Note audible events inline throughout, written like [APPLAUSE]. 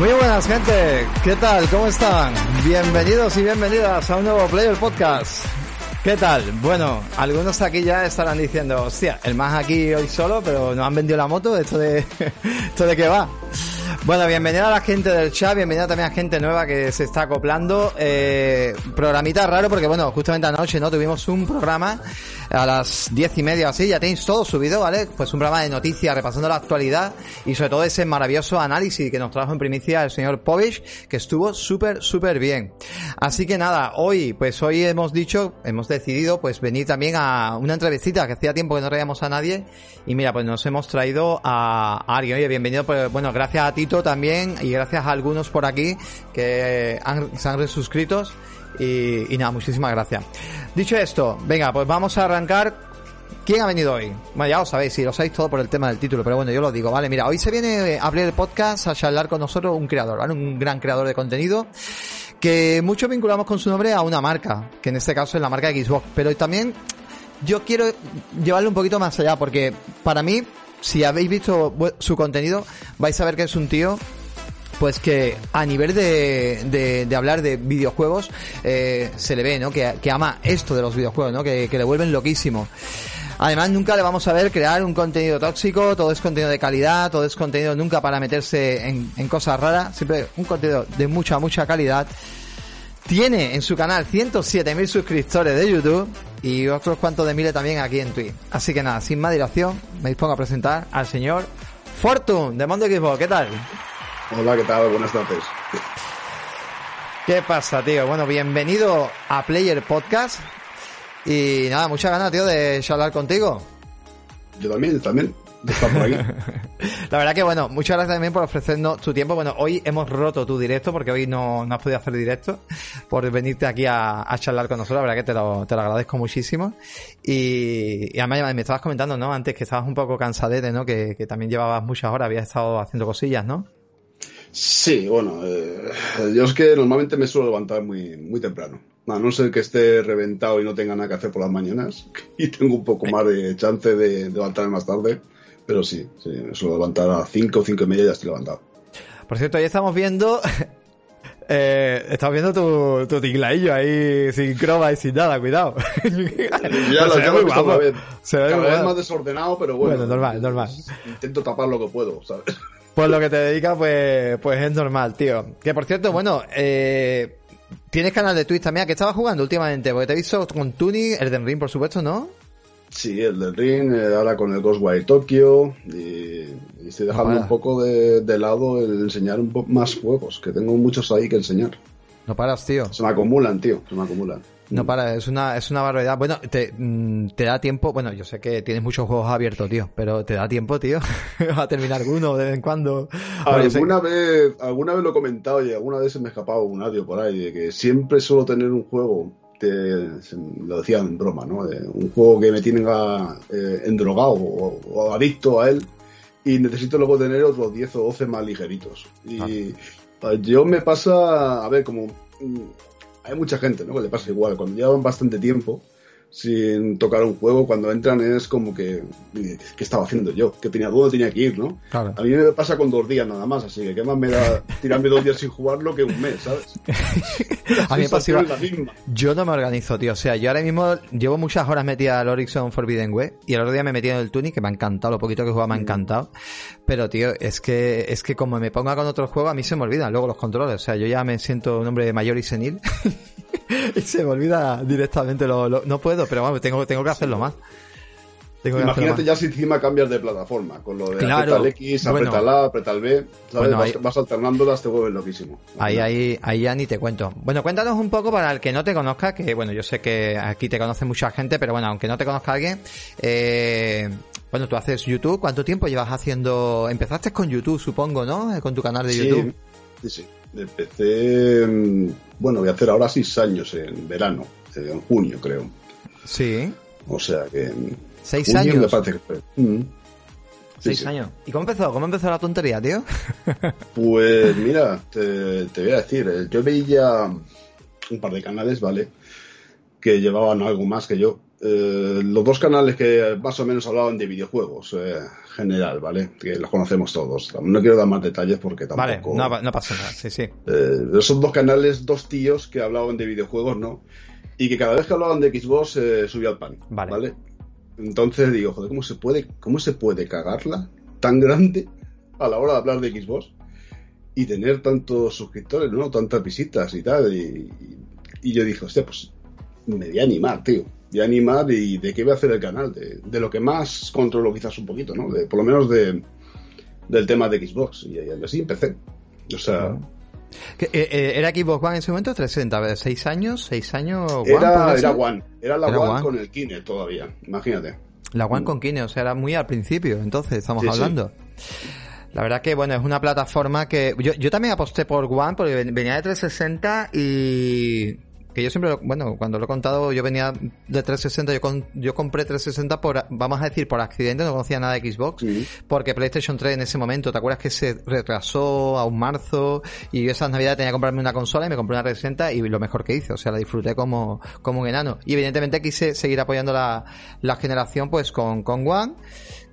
Muy buenas gente, ¿qué tal? ¿Cómo están? Bienvenidos y bienvenidas a un nuevo Player Podcast. ¿Qué tal? Bueno, algunos aquí ya estarán diciendo, hostia, el más aquí hoy solo, pero nos han vendido la moto, esto de, [LAUGHS] esto de qué va. Bueno, bienvenida a la gente del chat, bienvenida también a gente nueva que se está acoplando. Eh, programita raro porque, bueno, justamente anoche, ¿no? Tuvimos un programa a las diez y media así, ya tenéis todo subido, ¿vale? Pues un programa de noticias repasando la actualidad y sobre todo ese maravilloso análisis que nos trajo en primicia el señor Povich, que estuvo súper, súper bien. Así que nada, hoy, pues hoy hemos dicho, hemos decidido pues venir también a una entrevistita que hacía tiempo que no traíamos a nadie y mira, pues nos hemos traído a Ari. Oye, bienvenido, pues bueno, gracias a Tito también y gracias a algunos por aquí que han, se han resuscritos y, y nada, muchísimas gracias. Dicho esto, venga, pues vamos a arrancar ¿Quién ha venido hoy? Bueno, ya lo sabéis, si lo sabéis todo por el tema del título, pero bueno, yo lo digo, ¿vale? Mira, hoy se viene a abrir el podcast, a charlar con nosotros un creador, ¿vale? Un gran creador de contenido, que mucho vinculamos con su nombre a una marca, que en este caso es la marca Xbox, pero también yo quiero llevarlo un poquito más allá, porque para mí, si habéis visto su contenido, vais a ver que es un tío pues que a nivel de, de, de hablar de videojuegos eh, se le ve, ¿no? Que, que, ama esto de los videojuegos, ¿no? Que, que le vuelven loquísimo. Además, nunca le vamos a ver crear un contenido tóxico, todo es contenido de calidad, todo es contenido nunca para meterse en, en cosas raras, siempre un contenido de mucha, mucha calidad. Tiene en su canal 107.000 suscriptores de YouTube y otros cuantos de miles también aquí en Twitch. Así que nada, sin más dilación, me dispongo a presentar al señor Fortune de Mondo Xbox. ¿Qué tal? Hola, ¿qué tal? Buenas tardes. ¿Qué pasa, tío? Bueno, bienvenido a Player Podcast. Y nada, muchas ganas, tío, de charlar contigo. Yo también, yo también. De estar por aquí. [LAUGHS] La verdad que, bueno, muchas gracias también por ofrecernos tu tiempo. Bueno, hoy hemos roto tu directo porque hoy no, no has podido hacer directo por venirte aquí a, a, charlar con nosotros. La verdad que te lo, te lo agradezco muchísimo. Y, y además me estabas comentando, ¿no? Antes que estabas un poco cansadete, ¿no? Que, que también llevabas muchas horas, habías estado haciendo cosillas, ¿no? Sí, bueno, eh, yo es que normalmente me suelo levantar muy, muy temprano. A no ser que esté reventado y no tenga nada que hacer por las mañanas [LAUGHS] y tengo un poco más de chance de, de levantarme más tarde. Pero sí, sí, me suelo levantar a 5 o 5 y media y ya estoy levantado. Por cierto, ahí estamos viendo. [LAUGHS] Eh, estamos viendo tu, tu tingladillo ahí sin croma y sin nada, cuidado. [LAUGHS] ya lo he visto otra vez. Se ve Cada vez más desordenado, pero bueno. Bueno, normal, normal. Intento tapar lo que puedo, ¿sabes? Pues lo que te dedicas, pues, pues es normal, tío. Que por cierto, bueno, eh, tienes canal de Twitch también. ¿A qué estabas jugando últimamente? Porque te he visto con Tuni, el Ring, por supuesto, ¿no? Sí, el del Ring, eh, ahora con el Ghostwire Tokyo. Y, y estoy dejando no un poco de, de, lado el enseñar un poco más juegos, que tengo muchos ahí que enseñar. No paras, tío. Se me acumulan, tío, se me acumulan. No para, es una, es una barbaridad. Bueno, te, te da tiempo, bueno, yo sé que tienes muchos juegos abiertos, tío, pero te da tiempo, tío, [LAUGHS] a terminar alguno de vez en cuando. Alguna vez, alguna vez lo he comentado y alguna vez se me ha escapado un audio por ahí de que siempre suelo tener un juego, te, lo decía en broma, ¿no? De un juego que me tenga eh, endrogado o, o, adicto a él y necesito luego tener otros 10 o 12 más ligeritos. Y ah. yo me pasa, a ver, como hay mucha gente, ¿no? Que le pasa igual. Cuando llevan bastante tiempo sin tocar un juego, cuando entran es como que, ¿qué estaba haciendo yo? ¿Qué tenía, ¿Dónde tenía que ir, no? Claro. A mí me pasa con dos días nada más, así que qué más me da tirarme dos días sin jugarlo que un mes, ¿sabes? [LAUGHS] a mí me pasa igual. Yo no me organizo, tío. O sea, yo ahora mismo llevo muchas horas metida al Horizon Forbidden West y el otro día me metí en el Tunic, que me ha encantado, lo poquito que jugaba me ha encantado. Pero, tío, es que, es que como me ponga con otros juegos, a mí se me olvidan luego los controles. O sea, yo ya me siento un hombre mayor y senil. [LAUGHS] y se me olvida directamente lo, lo, no puedo, pero vamos, tengo, tengo que hacerlo más. Imagínate ya si encima cambias de plataforma, con lo de claro, aprieta el X, aprieta el A, aprieta el B, ¿sabes? vas, vas, alternándolas, te vuelves loquísimo. Ahí, ahí, ahí ya ni te cuento. Bueno, cuéntanos un poco para el que no te conozca, que bueno, yo sé que aquí te conoce mucha gente, pero bueno, aunque no te conozca alguien, eh, bueno, tú haces YouTube, ¿cuánto tiempo llevas haciendo? Empezaste con YouTube, supongo, ¿no? Eh, con tu canal de YouTube. Sí, sí. Empecé, bueno, voy a hacer ahora seis años en verano, en junio creo. Sí. O sea que ¿Seis años? Mm. Seis años. ¿Y cómo empezó? ¿Cómo empezó la tontería, tío? [LAUGHS] pues mira, te, voy a decir, eh, yo veía un par de canales, ¿vale? Que llevaban algo más que yo. Eh, los dos canales que más o menos hablaban de videojuegos eh, general, ¿vale? Que los conocemos todos. No quiero dar más detalles porque tampoco... Vale, no, pasa nada, sí, sí. Eh, son dos canales, dos tíos que hablaban de videojuegos, ¿no? Y que cada vez que hablaban de Xbox subía el pan, vale. ¿vale? Entonces digo, joder, ¿cómo se puede, cómo se puede cagarla tan grande a la hora de hablar de Xbox y tener tantos suscriptores, ¿no? Tantas visitas y tal. Y, yo dije, hostia, pues me voy a animar, tío. Voy a animar y de qué voy a hacer el canal. De, lo que más controlo quizás un poquito, ¿no? De, por lo menos de, del tema de Xbox. Y, así empecé. O sea... Eh, eh, ¿Era Xbox One en ese momento? ¿360? ¿6 años? ¿6 años? One, era, era One. Era la One, con el Kinect todavía. Imagínate. La One con Kinect, o sea, era muy al principio. Entonces, estamos hablando. La verdad que, bueno, es una plataforma que... Yo, yo también aposté por One porque venía de 360 y que yo siempre, bueno, cuando lo he contado, yo venía de 360, yo, con, yo compré 360 por, vamos a decir, por accidente, no conocía nada de Xbox, porque PlayStation 3 en ese momento, ¿te acuerdas que se retrasó a un marzo y yo esa navidad tenía que comprarme una consola y me compré una 360 y lo mejor que hice, o sea, la disfruté como, como un enano. Y evidentemente quise seguir apoyando la, la generación pues con, con One,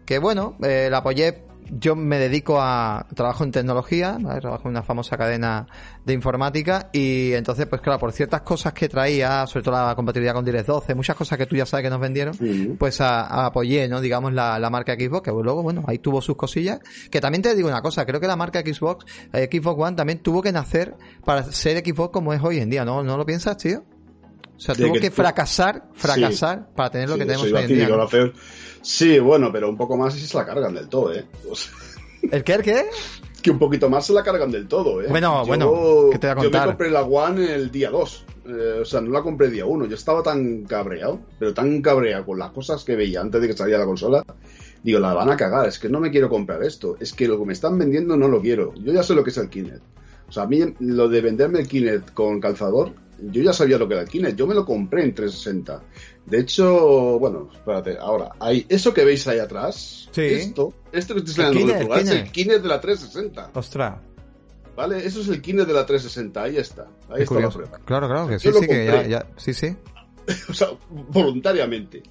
que bueno, eh, la apoyé yo me dedico a trabajo en tecnología, trabajo en una famosa cadena de informática y entonces pues claro, por ciertas cosas que traía, sobre todo la compatibilidad con Direct 12, muchas cosas que tú ya sabes que nos vendieron, pues apoyé, ¿no? Digamos la, la, marca Xbox, que luego, bueno, ahí tuvo sus cosillas, que también te digo una cosa, creo que la marca Xbox, eh, Xbox One también tuvo que nacer para ser Xbox como es hoy en día, ¿no? ¿No lo piensas, tío? O sea, tuvo que, fracasar, fracasar para tener lo que tenemos hoy en día. Sí, bueno, pero un poco más y se la cargan del todo, ¿eh? [LAUGHS] ¿El qué? ¿El qué? Que un poquito más se la cargan del todo, ¿eh? Bueno, bueno, ¿qué te voy a contar? Yo me compré la One el día 2. Eh, o sea, no la compré el día 1. Yo estaba tan cabreado, pero tan cabreado con las cosas que veía antes de que saliera la consola. Digo, la van a cagar, es que no me quiero comprar esto. Es que lo que me están vendiendo no lo quiero. Yo ya sé lo que es el Kinect. O sea, a mí lo de venderme el Kinect con calzador, yo ya sabía lo que era el Kinect. Yo me lo compré en 360. De hecho, bueno, espérate, ahora, hay eso que veis ahí atrás, sí. esto, esto que estoy enseñando es el Kinect de la 360. Ostras. ¿Vale? Eso es el Kinect de la 360, ahí está. Ahí está la prueba. Claro, claro, que sí, sí, que ya, ya, sí, sí. [LAUGHS] o sea, voluntariamente.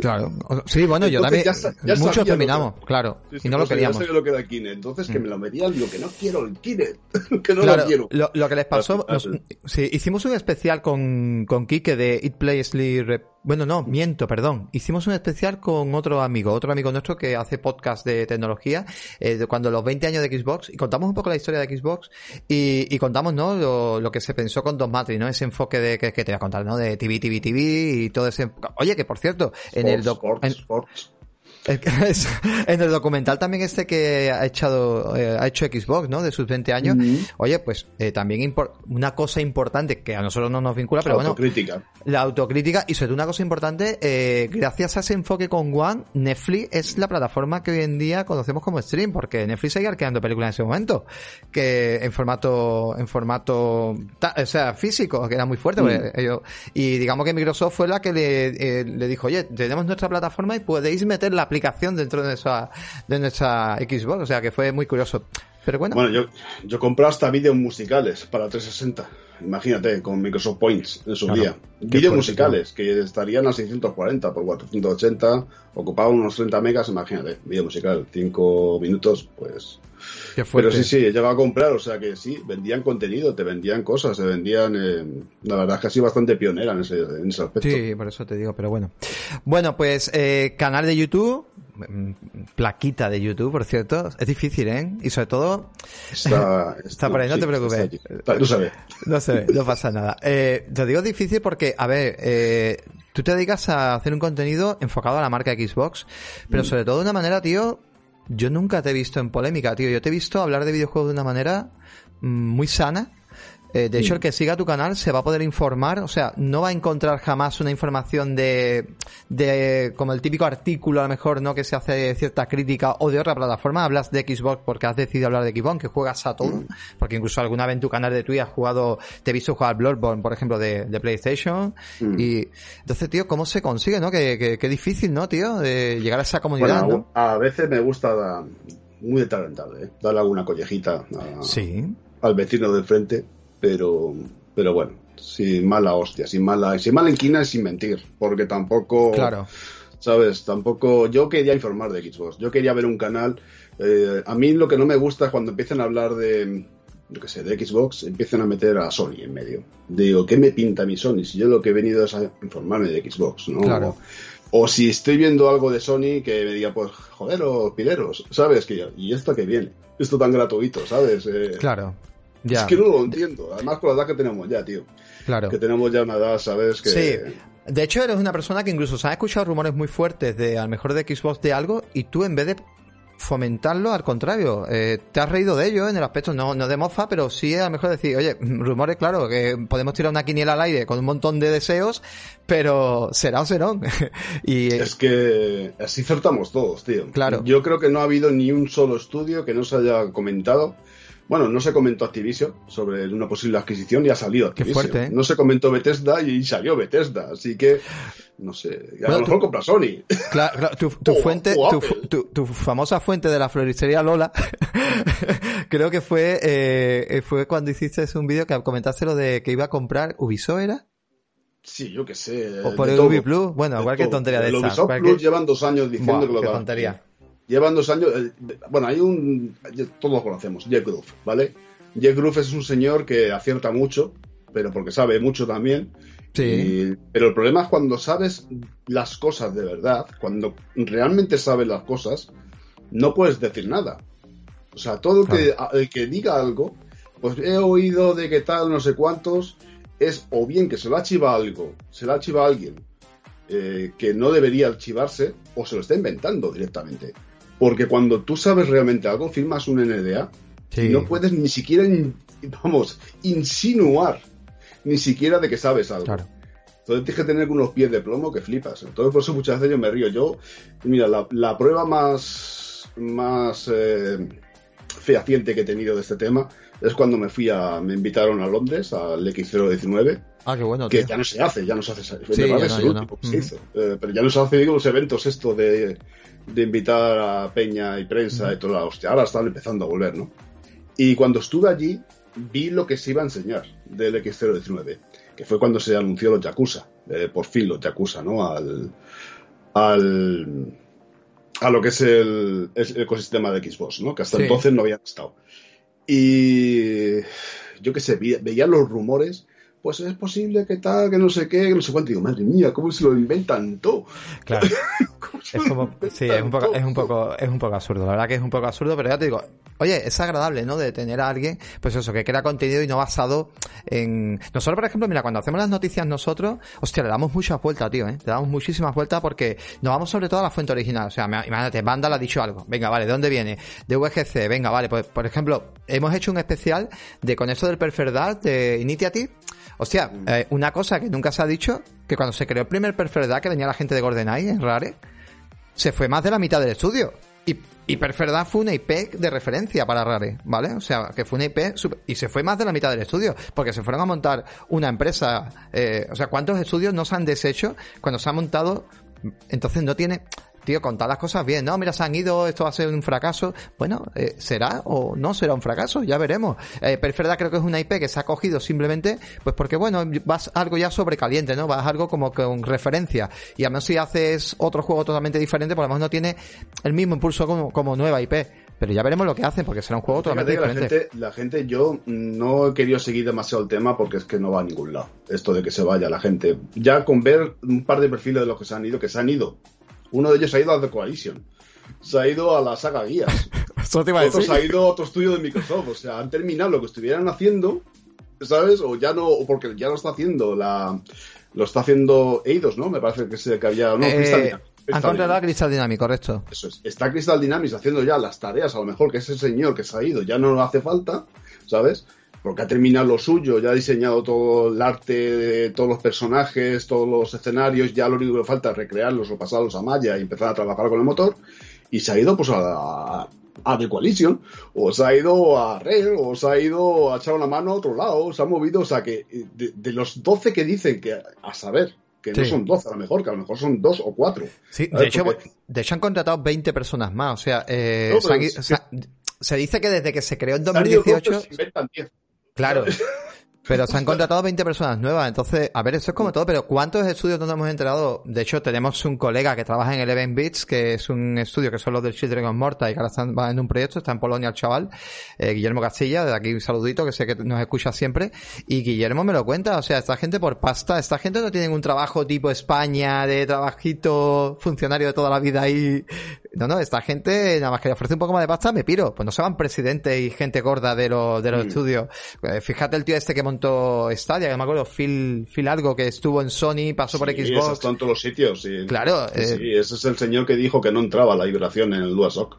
Claro. Sí, bueno, yo también. Ya, muchos terminamos, claro. y no lo queríamos. Ya lo que era el Kinect. Entonces, que mm. me lo metían, digo que no quiero el Kinect. [LAUGHS] que no lo quiero. Lo, que les pasó. sí, hicimos un especial con, con Kike de It Play Sleep bueno, no, miento, perdón. Hicimos un especial con otro amigo, otro amigo nuestro que hace podcast de tecnología, eh, de cuando los 20 años de Xbox, y contamos un poco la historia de Xbox, y, y contamos, ¿no? Lo, lo, que se pensó con Don Matrix, ¿no? Ese enfoque de que, te voy a contar, ¿no? De TV, TV, TV y todo ese... Oye, que por cierto, en el... Doc, [LAUGHS] en el documental también este que ha echado eh, ha hecho Xbox, ¿no? De sus 20 años. Oye, pues eh, también una cosa importante que a nosotros no nos vincula, pero autocrítica. La autocrítica y sobre todo una cosa importante, eh, gracias a ese enfoque con One, Netflix es la plataforma que hoy en día conocemos como stream, porque Netflix seguía creando películas en ese momento, que en formato en formato o sea, físico, que era muy fuerte. Ellos, y digamos que Microsoft fue la que le, le dijo, oye, tenemos nuestra plataforma y podéis meter la aplicación dentro de nuestra, de nuestra Xbox, o sea que fue muy curioso. Pero bueno. Bueno, yo, yo compré hasta vídeos musicales para 360. Imagínate, con Microsoft Points en su día. Vídeos musicales que estarían a 640 por 480, ocupaban unos 30 megas, imagínate, vídeo musical, 5 minutos, pues pero sí, sí, he llegado a comprar, o sea que sí, vendían contenido, te vendían cosas, se vendían. Eh, la verdad es que ha sido bastante pionera en ese, en ese aspecto. Sí, por eso te digo, pero bueno. Bueno, pues eh, canal de YouTube, plaquita de YouTube, por cierto. Es difícil, ¿eh? Y sobre todo... Está, [LAUGHS] está por ahí, no te preocupes. no se No se ve, no pasa nada. Eh, te digo difícil porque, a ver, eh, tú te dedicas a hacer un contenido enfocado a la marca Xbox, pero mm. sobre todo de una manera, tío, yo nunca te he visto en polémica, tío. Yo te he visto hablar de videojuegos de una manera mm, muy sana eh, de hecho, el que siga tu canal se va a poder informar, o sea, no va a encontrar jamás una información de, de como el típico artículo a lo mejor, ¿no? Que se hace cierta crítica o de otra plataforma. Hablas de Xbox porque has decidido hablar de Xbox, que juegas a todo. Porque incluso alguna vez en tu canal de Twitch has jugado, te he visto jugar Bloodborne, por ejemplo, de, de PlayStation. Mm. Y entonces, tío, ¿cómo se consigue, no? Que, que, difícil, ¿no, tío? De llegar a esa comunidad, ¿no? A veces me gusta muy de talentado, ¿eh? Darle alguna collejita sí. al vecino del frente pero, pero bueno, sin mala hostia, sin mala, sin mala inquina y sin mentir, porque tampoco, claro. sabes, tampoco, yo quería informar de Xbox, yo quería ver un canal, eh, a mí lo que no me gusta es cuando empiezan a hablar de, yo qué sé, de Xbox, empiezan a meter a Sony en medio. Digo, ¿qué me pinta mi Sony? Si yo lo que he venido es a informarme de Xbox, ¿no? Claro. O, si estoy viendo algo de Sony que me diga, pues, joder, los pileros, ¿sabes? Que ¿y esto que viene? Esto tan gratuito, ¿sabes? Eh, claro. Es que no lo entiendo. Además, con la edad que tenemos ya, tío. Claro. Que tenemos ya una edad, ¿sabes? Que... Sí. De hecho, eres una persona que incluso se ha escuchado rumores muy fuertes de, a lo mejor de Xbox de algo, y tú en vez de fomentarlo, al contrario, eh, te has reído de ello en el aspecto, no, no de mofa, pero sí a lo mejor decir, oye, rumores, claro, que podemos tirar una quiniela al aire con un montón de deseos, pero será o será. [LAUGHS] y, es que así acertamos todos, tío. Claro. Yo creo que no ha habido ni un solo estudio que no se haya comentado bueno, no se comentó Activision sobre una posible adquisición y ha salido Activision. Qué fuerte, ¿eh? No se comentó Bethesda y salió Bethesda. Así que, no sé, a lo mejor compra Sony. Claro, tu, [LAUGHS] fuente, tu, famosa fuente de la floristería Lola, [LAUGHS] creo que fue, eh, fue cuando hiciste un vídeo que comentaste lo de que iba a comprar Ubisoft, ¿era? Sí, yo qué sé. O por el Ubi Plus. Bueno, igual que tontería de esa. Ubisoft Plus llevan dos años diciendo que lo qué tontería. Llevan dos años. Eh, bueno, hay un. Todos lo conocemos, Jack Groove, ¿vale? Jack Groove es un señor que acierta mucho, pero porque sabe mucho también. Sí. pero el problema es cuando sabes las cosas de verdad, cuando realmente sabes las cosas, no puedes decir nada. O sea, todo el, que, el que diga algo, pues he oído de que tal, no sé cuántos, es o bien que se lo archiva algo, se lo archiva a alguien eh, que no debería archivarse, o se lo está inventando directamente. Porque cuando tú sabes realmente algo, firmas un NDA y no puedes ni siquiera, vamos, insinuar ni siquiera de que sabes algo. Entonces tienes que tener unos pies de plomo que flipas. Entonces por eso muchas veces yo me río. Yo, mira, la, prueba más, más eh, fehaciente que he tenido de este tema es cuando me fui a, me invitaron a Londres, al X019. Ah, qué bueno. Que ya no se hace, ya no se hace. Sí, ya no, eh, pero ya no se hace, digo, los eventos esto de de invitar a Peña y prensa y toda la hostia. Ahora están empezando a volver, ¿no? Y cuando estuve allí, vi lo que se iba a enseñar del X019, que fue cuando se anunció los Yakuza, eh, por fin los Yakuza, ¿no? Al, al, a lo que es el, ecosistema de Xbox, ¿no? Que hasta entonces no habían estado. Y yo qué sé, veía los rumores pues es posible que tal, que no sé qué, que no sé cuánto. Digo, madre mía, ¿cómo se lo inventan todo? Claro. [LAUGHS] es como, sí, es un, poco, es, un poco, es un poco absurdo. La verdad que es un poco absurdo, pero ya te digo, oye, es agradable, ¿no? De tener a alguien, pues eso, que crea contenido y no basado en... Nosotros, por ejemplo, mira, cuando hacemos las noticias nosotros, hostia, le damos muchas vueltas, tío, ¿eh? Le damos muchísimas vueltas porque nos vamos sobre todo a la fuente original. O sea, imagínate, Banda le ha dicho algo. Venga, vale, ¿de dónde viene? De UGC, venga, vale. Pues, por ejemplo, hemos hecho un especial de con eso del Perferdad de Initiative Hostia, eh, una cosa que nunca se ha dicho, que cuando se creó el primer Perferdad que venía la gente de GoldenEye en Rare, se fue más de la mitad del estudio. Y, y Perferdad fue una IP de referencia para Rare, ¿vale? O sea, que fue una IP y se fue más de la mitad del estudio, porque se fueron a montar una empresa. Eh, o sea, ¿cuántos estudios no se han deshecho cuando se ha montado? Entonces no tiene tío, contar las cosas bien, no, mira, se han ido, esto va a ser un fracaso. Bueno, eh, ¿será o no será un fracaso? Ya veremos. Eh, creo que es una IP que se ha cogido simplemente, pues porque, bueno, vas algo ya sobrecaliente, ¿no? Vas algo como con referencia. Y además si haces otro juego totalmente diferente, por lo menos no tiene el mismo impulso como, como nueva IP. Pero ya veremos lo que hacen, porque será un juego totalmente diferente. La gente, la gente, yo no he querido seguir demasiado el tema porque es que no va a ningún lado. Esto de que se vaya la gente. Ya con ver un par de perfiles de los que se han ido, que se han ido uno de ellos ha ido a The Coalition. se ha ido a la saga Guías. [LAUGHS] Otro se ha ido a otro estudio de Microsoft. O sea, han terminado lo que estuvieran haciendo, ¿sabes? O ya no, o porque ya lo está haciendo la. Lo está haciendo Eidos, ¿no? Me parece que, se, que había. No, eh, Han contratado a Crystal Dynamics, correcto. Eso es. Está Crystal Dynamics haciendo ya las tareas, a lo mejor que ese señor que se ha ido ya no lo hace falta, ¿sabes? Porque ha terminado lo suyo, ya ha diseñado todo el arte, de todos los personajes, todos los escenarios, ya lo único que falta es recrearlos o pasarlos a Maya y empezar a trabajar con el motor, y se ha ido pues a, a The Coalition, o se ha ido a Rare, o se ha ido a echar una mano a otro lado, se ha movido, o sea que de, los 12 que dicen que, a saber, que no son 12 a lo mejor, que a lo mejor son 2 o 4. Sí, de hecho, de hecho han contratado 20 personas más, o sea, eh, se, dice que desde que se creó en 2018... Claro. [LAUGHS] Pero se han contratado 20 personas nuevas, entonces, a ver, eso es como todo, pero ¿cuántos estudios no nos hemos enterado? De hecho, tenemos un colega que trabaja en Eleven Beats, que es un estudio que son los del Children of Morta y que ahora están en un proyecto, está en Polonia el chaval, eh, Guillermo Castilla, de aquí un saludito, que sé que nos escucha siempre, y Guillermo me lo cuenta, o sea, esta gente por pasta, esta gente no tiene un trabajo tipo España, de trabajito funcionario de toda la vida ahí, no, no, esta gente, nada más que le ofrece un poco más de pasta, me piro, pues no se van presidentes y gente gorda de los, de los mm. estudios. Eh, fíjate el tío este que montó Stadia, que me acuerdo, Phil, Phil algo, que estuvo en Sony, pasó por Xbox. Está en todos los sitios, sí. Claro. Sí, eh, ese es el señor que dijo que no entraba la vibración en el DualShock.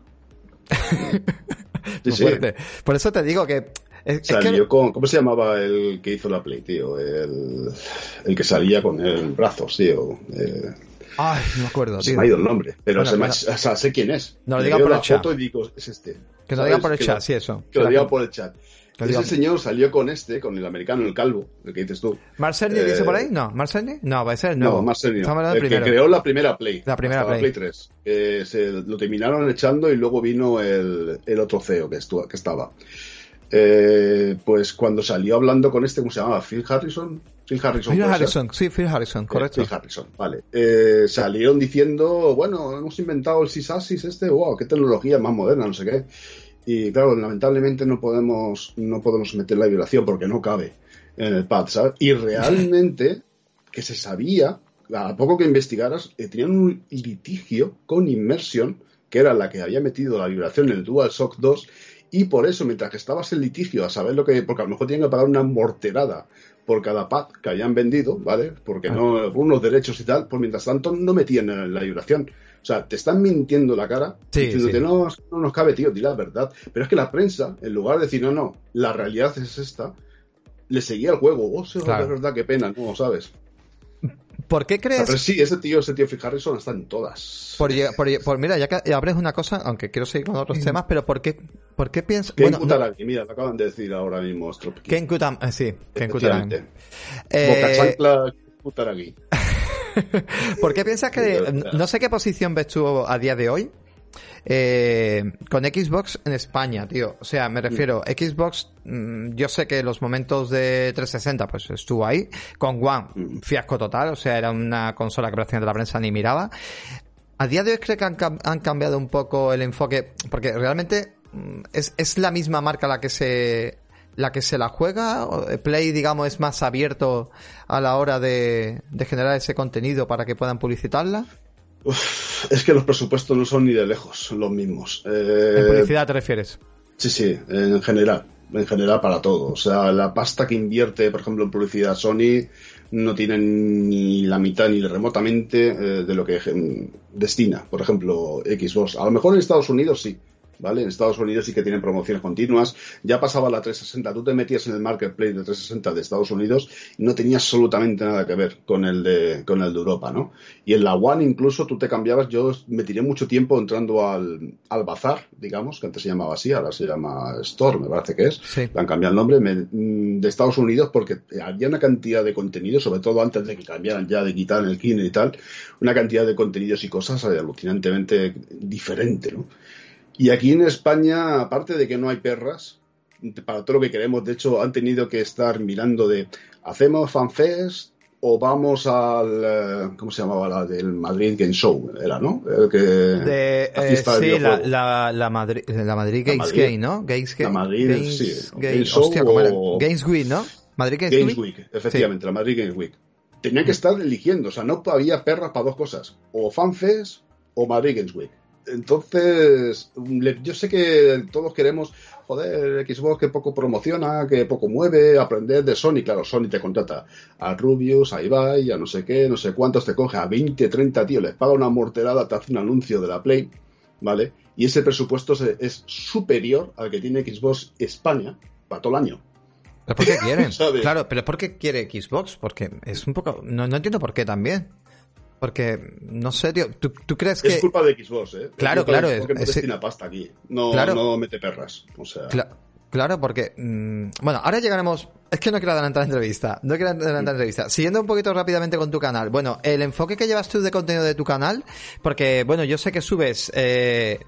[LAUGHS] sí, Por eso te digo que Salió con, ¿cómo se llamaba el que hizo la Play, tío? El, el que salía con el brazo, tío. Eh, Ay, no me acuerdo. Se me ha ido el nombre, pero se me, o sea, sé quién es. No lo digan por el chat. digo, es este. Que lo digan por el chat, sí, eso. Que lo digan por el chat. Ese señor salió con este, con el americano, el calvo, el que dices tú. ¿Marcelni eh, dice por ahí? No, ¿Marcelni? No, va a ser no. No, Marcelni no. El que creó la primera Play. La primera Play. La Play 3. Eh, se lo terminaron echando y luego vino el, el otro CEO que, estuvo, que estaba. Eh, pues cuando salió hablando con este, ¿cómo se llamaba? Phil Harrison. Phil Harrison. Phil Harrison, sí, Phil Harrison, correcto. Phil Harrison, vale. Eh, salieron diciendo, bueno, hemos inventado el Sysasis este, wow, qué tecnología más moderna, no sé qué. Y claro, lamentablemente no podemos, no podemos meter la vibración porque no cabe en el pad, ¿sabes? Y realmente, [LAUGHS] que se sabía, a poco que investigaras, eh, tenían un litigio con Immersion, que era la que había metido la vibración en el DualShock 2, y por eso, mientras que estabas en litigio a saber lo que, porque a lo mejor tienen que pagar una morterada por cada pad que hayan vendido, ¿vale? Porque no, unos derechos y tal, pues mientras tanto no metían en la vibración. O sea, te están mintiendo la cara, sí, diciéndote, No, no nos cabe, tío, di la verdad. Pero es que la prensa, en lugar de decir, no, no, la realidad es esta, le seguía el juego. Oh, sí, es verdad, qué pena, ¿no? ¿Sabes? ¿Por qué crees? Pero sí, ese tío, ese tío Phil Harrison está en todas. Por, por, mira, ya que abres una cosa, aunque quiero seguir con otros temas, pero ¿por qué, por qué piensas? Ken bueno, mira, lo acaban de decir ahora mismo. Ken Kutam, eh, sí, Ken Kutaragi. Eh... Kutaragi. [LAUGHS] ¿Por qué piensas que, no sé qué posición ves tú a día de hoy, eh, con Xbox en España, tío. O sea, me refiero, Xbox, mm, yo sé que los momentos de 360, pues estuvo ahí. Con One, mm. fiasco total. O sea, era una consola que prácticamente la prensa ni miraba. A día de hoy creo que han, cambiado un poco el enfoque, porque realmente mm, es, la misma marca la que se la que se la juega. Play, digamos, es más abierto a la hora de, de generar ese contenido para que puedan publicitarla es que los presupuestos no son ni de lejos los mismos. Eh, ¿En publicidad te refieres? Sí, sí, en general. En general para todo. O sea, la pasta que invierte, por ejemplo, en publicidad Sony no tiene ni la mitad ni remotamente eh, de lo que destina, por ejemplo, Xbox. A lo mejor en Estados Unidos sí, ¿vale? En Estados Unidos sí que tienen promociones continuas. Ya pasaba la 360, tú te metías en el marketplace de 360 de Estados Unidos y no tenía absolutamente nada que ver con el de, con el de Europa, ¿no? Y en la One incluso tú te cambiabas, yo me tiré mucho tiempo entrando al, al bazar, digamos, que antes se llamaba así, ahora se llama Store, me parece que es. Sí. Han cambiado el nombre mm, de Estados Unidos porque había una cantidad de contenido, sobre todo antes de que cambiaran ya de quitar el kine y tal, una cantidad de contenidos y cosas alucinantemente diferente, ¿no? Y aquí en España, aparte de que no hay perras, para todo lo que queremos, de hecho, han tenido que estar mirando de, ¿hacemos fanfest o vamos al, eh, ¿cómo se llamaba la del Madrid Game Show? Era, ¿no? El que, de, eh, sí, la, la, Madrid, la Madrid Games Game, ¿no? Games Game. La Madrid, Games, sí. Games, Show hostia, o... Games Week, ¿no? Madrid Games, Games Week. efectivamente, la Madrid Games Week. Tenían que estar eligiendo, o sea, no había perras para dos cosas, o FanFest o Madrid Games Week. Entonces, yo sé que todos queremos, joder, Xbox que poco promociona, que poco mueve, aprender de Sony. Claro, Sony te contrata a Rubius, a Ibai, a no sé qué, no sé cuántos, te coge a 20, 30 tíos, les paga una morterada, te hace un anuncio de la Play, ¿vale? Y ese presupuesto es superior al que tiene Xbox España para todo el año. ¿Pero por qué quieren? [LAUGHS] claro, pero ¿por qué quiere Xbox? Porque es un poco... No, no entiendo por qué también. Porque, no sé, tío, ¿tú, crees que...? Es culpa de Xbox, ¿eh? Claro, claro. porque no destina pasta aquí. No, no mete perras. O sea... claro, porque... Mm, bueno, ahora llegaremos... Es que no quiero adelantar la entrevista. No quiero adelantar la entrevista. Siguiendo un poquito rápidamente con tu canal. Bueno, el enfoque que llevas tú de contenido de tu canal, porque, bueno, yo sé que subes... Eh,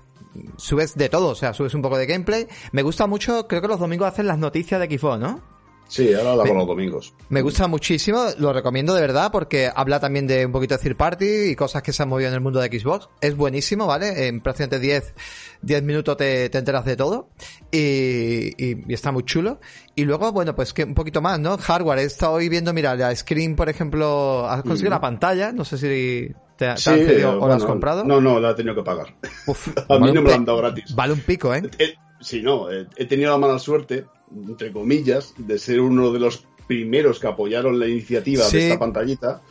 subes de todo, o sea, subes un poco de gameplay. Me gusta mucho, creo que los domingos hacen las noticias de Xbox, ¿no? Sí, ahora lo hago los domingos. Me gusta muchísimo, lo recomiendo de verdad porque habla también de un poquito de third party y cosas que se han movido en el mundo de Xbox. Es buenísimo, ¿vale? En prácticamente 10, 10 minutos te, te enteras de todo y, y, está muy chulo. Y luego, bueno, pues que un poquito más, ¿no? Hardware. He estado hoy viendo, mira, la screen, por ejemplo, has conseguido la pantalla, no sé si te, te sí, o la has comprado. No, no, la he tenido que pagar. [LAUGHS] A mí no me la han dado gratis. Vale un pico, ¿eh? eh sí, no, he tenido la mala suerte entre comillas, de ser uno de los primeros que apoyaron la iniciativa de esta pantallita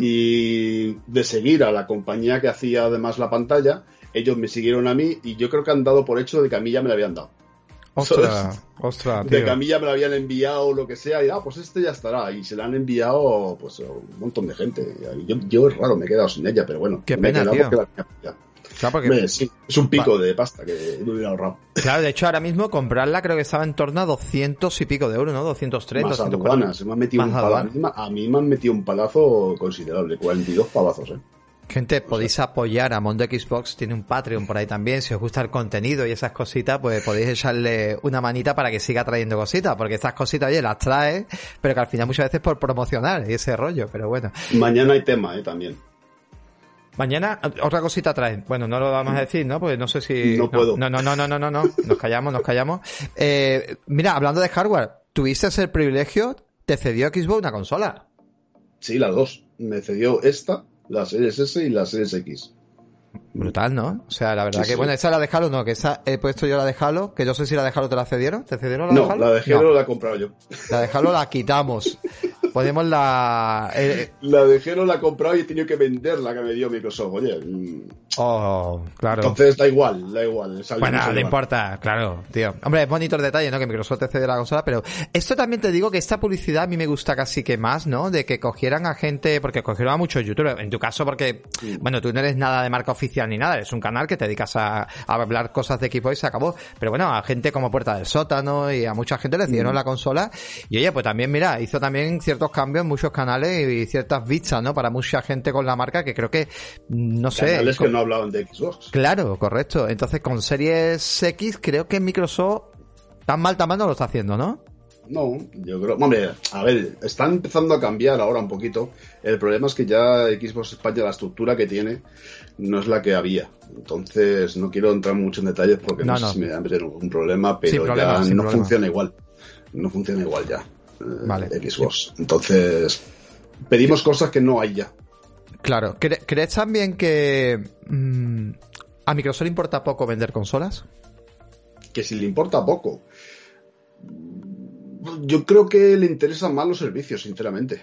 y de seguir a la compañía que hacía además la pantalla. Ellos me siguieron a mí y yo creo que han dado por hecho de que a mí ya me la habían dado. Ostras, [LAUGHS] ostras, De que a mí ya me la habían enviado o lo que sea, y ah, pues este ya estará. Y se la han enviado pues un montón de gente. Yo, yo es raro, me he quedado sin ella, pero bueno. Qué pena, tío. Claro, porque... sí, es un pico de pasta que me hubiera ahorrado. Claro, de hecho ahora mismo comprarla creo que estaba en torno a 200 y pico de euros, ¿no? 203, Más aduanas, me han metido un palazo, a mí me han metido un palazo considerable, 42 palazos, ¿eh? Gente, podéis apoyar a Mondo Xbox, tiene un Patreon por ahí también, si os gusta el contenido y esas cositas, pues podéis echarle una manita para que siga trayendo cositas, porque estas cositas, oye, las trae, pero que al final muchas veces por promocionar y ese rollo, pero bueno. Mañana hay tema, eh, también. Mañana otra cosita traen. Bueno, no lo vamos a decir, ¿no? Pues no sé si. No, puedo. No, no, no, no, no, no, no. Nos callamos, nos callamos. Eh, mira, hablando de hardware, tuviste el privilegio, te cedió Xbox una consola. Sí, las dos. Me cedió esta, la Series S y la Series X. Brutal, ¿no? O sea, la verdad que, bueno, esa la de Halo, no, que esa he puesto yo la de Halo, que yo sé si la de Halo te la cedieron, ¿te cedieron la de Halo? No, la de Halo la he comprado yo. La de Halo la quitamos. [LAUGHS] Ponemos la... Eh, la de Halo la he comprado y he tenido que vender la que me dio Microsoft, oye. Mm. Oh, claro. Entonces da igual, da igual. Bueno, no le importa, claro, tío. Hombre, es bonito el detalle, ¿no? Que Microsoft te cede la consola, pero esto también te digo que esta publicidad a mí me gusta casi que más, ¿no? De que cogieran a gente, porque cogieron a muchos youtubers, en tu caso porque, bueno, tú no eres nada de marca oficial ni nada, eres un canal que te dedicas a, hablar cosas de equipo y se acabó. Pero bueno, a gente como Puerta del Sótano y a mucha gente le dieron mm. la consola. Y oye, pues también, mira, hizo también ciertos cambios en muchos canales y ciertas vistas, ¿no? Para mucha gente con la marca que creo que, no sé. Canales que no hablaban de Xbox. Claro, correcto. Entonces con Series X creo que Microsoft tan mal tamaño lo está haciendo, ¿no? No, yo creo. Hombre, a ver, está empezando a cambiar ahora un poquito. El problema es que ya Xbox España, la estructura que tiene, no es la que había. Entonces, no quiero entrar mucho en detalles porque no, sé si me da un problema, pero ya no funciona igual. No funciona igual ya. Vale. Xbox. Entonces, pedimos cosas que no hay ya. Claro. ¿Crees también que mm, a Microsoft le importa poco vender consolas? Que si le importa poco yo creo que le interesan más los servicios, sinceramente.